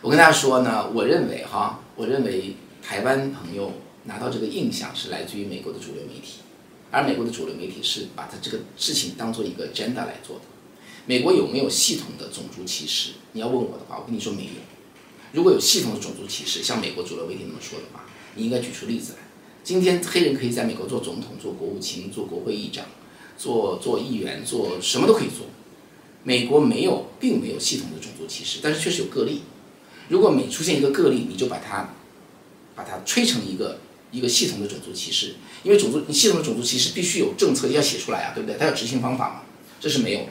我跟大家说呢，我认为哈，我认为台湾朋友拿到这个印象是来自于美国的主流媒体，而美国的主流媒体是把他这个事情当做一个 agenda 来做的。美国有没有系统的种族歧视？你要问我的话，我跟你说没有。如果有系统的种族歧视，像美国主流媒体那么说的话，你应该举出例子来。今天黑人可以在美国做总统、做国务卿、做国会议长、做做议员、做什么都可以做。美国没有，并没有系统的种族歧视，但是确实有个例。如果每出现一个个例，你就把它，把它吹成一个一个系统的种族歧视，因为种族你系统的种族歧视必须有政策要写出来啊，对不对？它要执行方法嘛，这是没有的。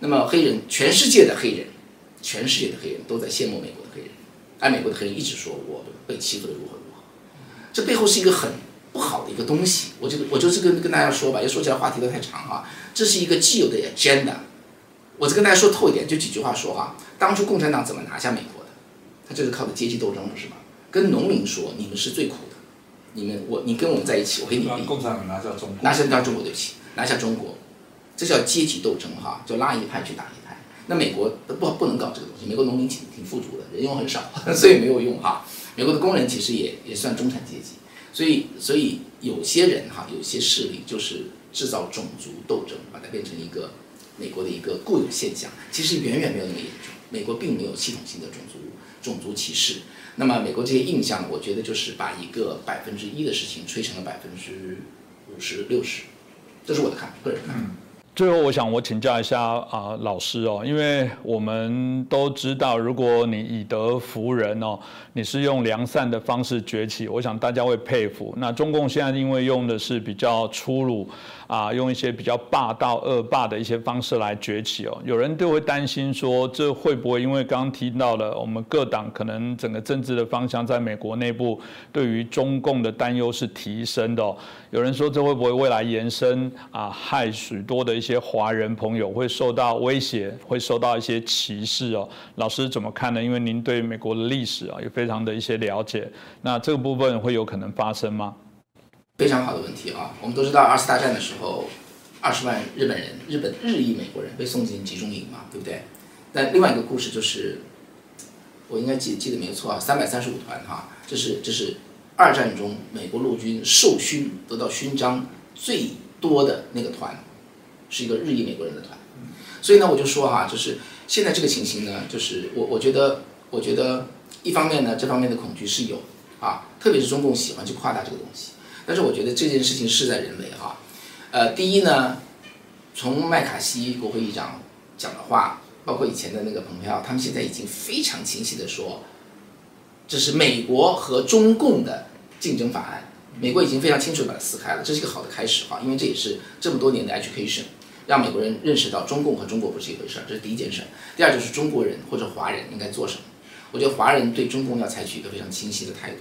那么黑人，全世界的黑人，全世界的黑人都在羡慕美国的黑人，而美国的黑人一直说我被欺负的如何如何，这背后是一个很不好的一个东西。我就我就是跟跟大家说吧，要说起来话题都太长哈，这是一个既有的 agenda。我就跟大家说透一点，就几句话说哈。当初共产党怎么拿下美国的？他就是靠的阶级斗争，不是吧？跟农民说，你们是最苦的，你们我你跟我们在一起，我给你共产党拿下中国，拿下中国对不起，拿下中国，这叫阶级斗争哈，就拉一派去打一派。那美国不不能搞这个东西，美国农民挺挺富足的，人又很少，所以没有用哈。美国的工人其实也也算中产阶级，所以所以有些人哈，有些势力就是制造种族斗争，把它变成一个。美国的一个固有现象，其实远远没有那么严重，美国并没有系统性的种族种族歧视。那么美国这些印象，我觉得就是把一个百分之一的事情吹成了百分之五十六十，这是我的看法个人看法。最后，我想我请教一下啊，老师哦，因为我们都知道，如果你以德服人哦，你是用良善的方式崛起，我想大家会佩服。那中共现在因为用的是比较粗鲁。啊，用一些比较霸道、恶霸的一些方式来崛起哦。有人都会担心说，这会不会因为刚刚提到了我们各党可能整个政治的方向在美国内部对于中共的担忧是提升的？有人说，这会不会未来延伸啊，害许多的一些华人朋友会受到威胁，会受到一些歧视哦？老师怎么看呢？因为您对美国的历史啊，也非常的一些了解，那这个部分会有可能发生吗？非常好的问题啊！我们都知道二次大战的时候，二十万日本人、日本日裔美国人被送进集中营嘛，对不对？但另外一个故事就是，我应该记记得没错啊，三百三十五团哈，这是这是二战中美国陆军受勋得到勋章最多的那个团，是一个日裔美国人的团。所以呢，我就说哈，就是现在这个情形呢，就是我我觉得，我觉得一方面呢，这方面的恐惧是有啊，特别是中共喜欢去夸大这个东西。但是我觉得这件事情事在人为哈，呃，第一呢，从麦卡锡国会议长讲的话，包括以前的那个蓬佩奥，他们现在已经非常清晰的说，这是美国和中共的竞争法案，美国已经非常清楚把它撕开了，这是一个好的开始哈，因为这也是这么多年的 education，让美国人认识到中共和中国不是一回事儿，这是第一件事。第二就是中国人或者华人应该做什么，我觉得华人对中共要采取一个非常清晰的态度。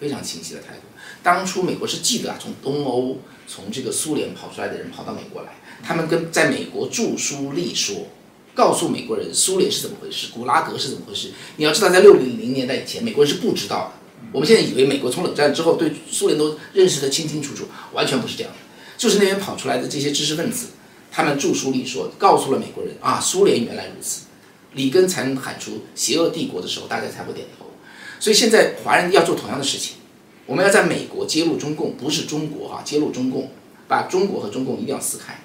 非常清晰的态度。当初美国是记得啊，从东欧、从这个苏联跑出来的人跑到美国来，他们跟在美国著书立说，告诉美国人苏联是怎么回事，古拉格是怎么回事。你要知道，在六零零年代以前，美国人是不知道的。我们现在以为美国从冷战之后对苏联都认识的清清楚楚，完全不是这样的。就是那边跑出来的这些知识分子，他们著书立说，告诉了美国人啊，苏联原来如此。里根才能喊出“邪恶帝国”的时候，大家才会点头。所以现在华人要做同样的事情，我们要在美国揭露中共，不是中国哈，揭露中共，把中国和中共一定要撕开。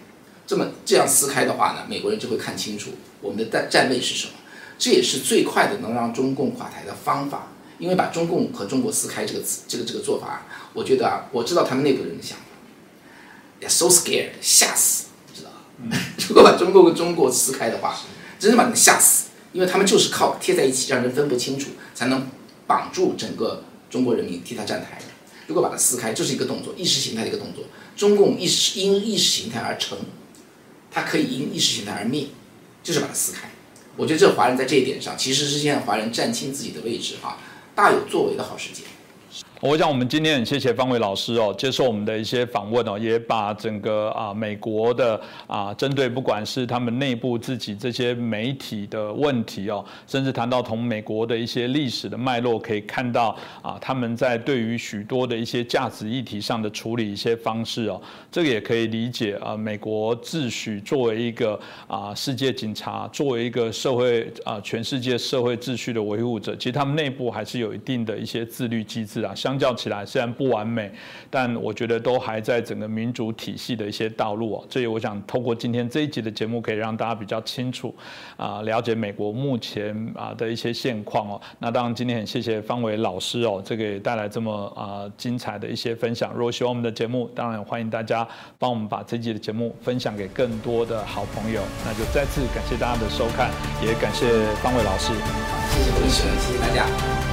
这么这样撕开的话呢，美国人就会看清楚我们的战站位是什么。这也是最快的能让中共垮台的方法。因为把中共和中国撕开这个这个这个做法，我觉得啊，我知道他们内部人的想法，so scared，吓死，知道吧？如果把中共和中国撕开的话，真的把你们吓死，因为他们就是靠贴在一起，让人分不清楚，才能。绑住整个中国人民替他站台，如果把它撕开，这是一个动作，意识形态的一个动作。中共意识因意识形态而成，它可以因意识形态而灭，就是把它撕开。我觉得这华人在这一点上，其实是现在华人站清自己的位置哈，大有作为的好时机。我想我们今天很谢谢方伟老师哦，接受我们的一些访问哦，也把整个啊美国的啊针对不管是他们内部自己这些媒体的问题哦，甚至谈到同美国的一些历史的脉络，可以看到啊他们在对于许多的一些价值议题上的处理一些方式哦，这个也可以理解啊美国秩序作为一个啊世界警察，作为一个社会啊全世界社会秩序的维护者，其实他们内部还是有一定的一些自律机制啊，像。相较起来，虽然不完美，但我觉得都还在整个民主体系的一些道路哦。所以我想通过今天这一集的节目，可以让大家比较清楚啊，了解美国目前啊的一些现况哦。那当然今天很谢谢方伟老师哦，这个也带来这么啊精彩的一些分享。如果喜欢我们的节目，当然欢迎大家帮我们把这一集的节目分享给更多的好朋友。那就再次感谢大家的收看，也感谢方伟老师。好，谢谢各位，谢谢大家。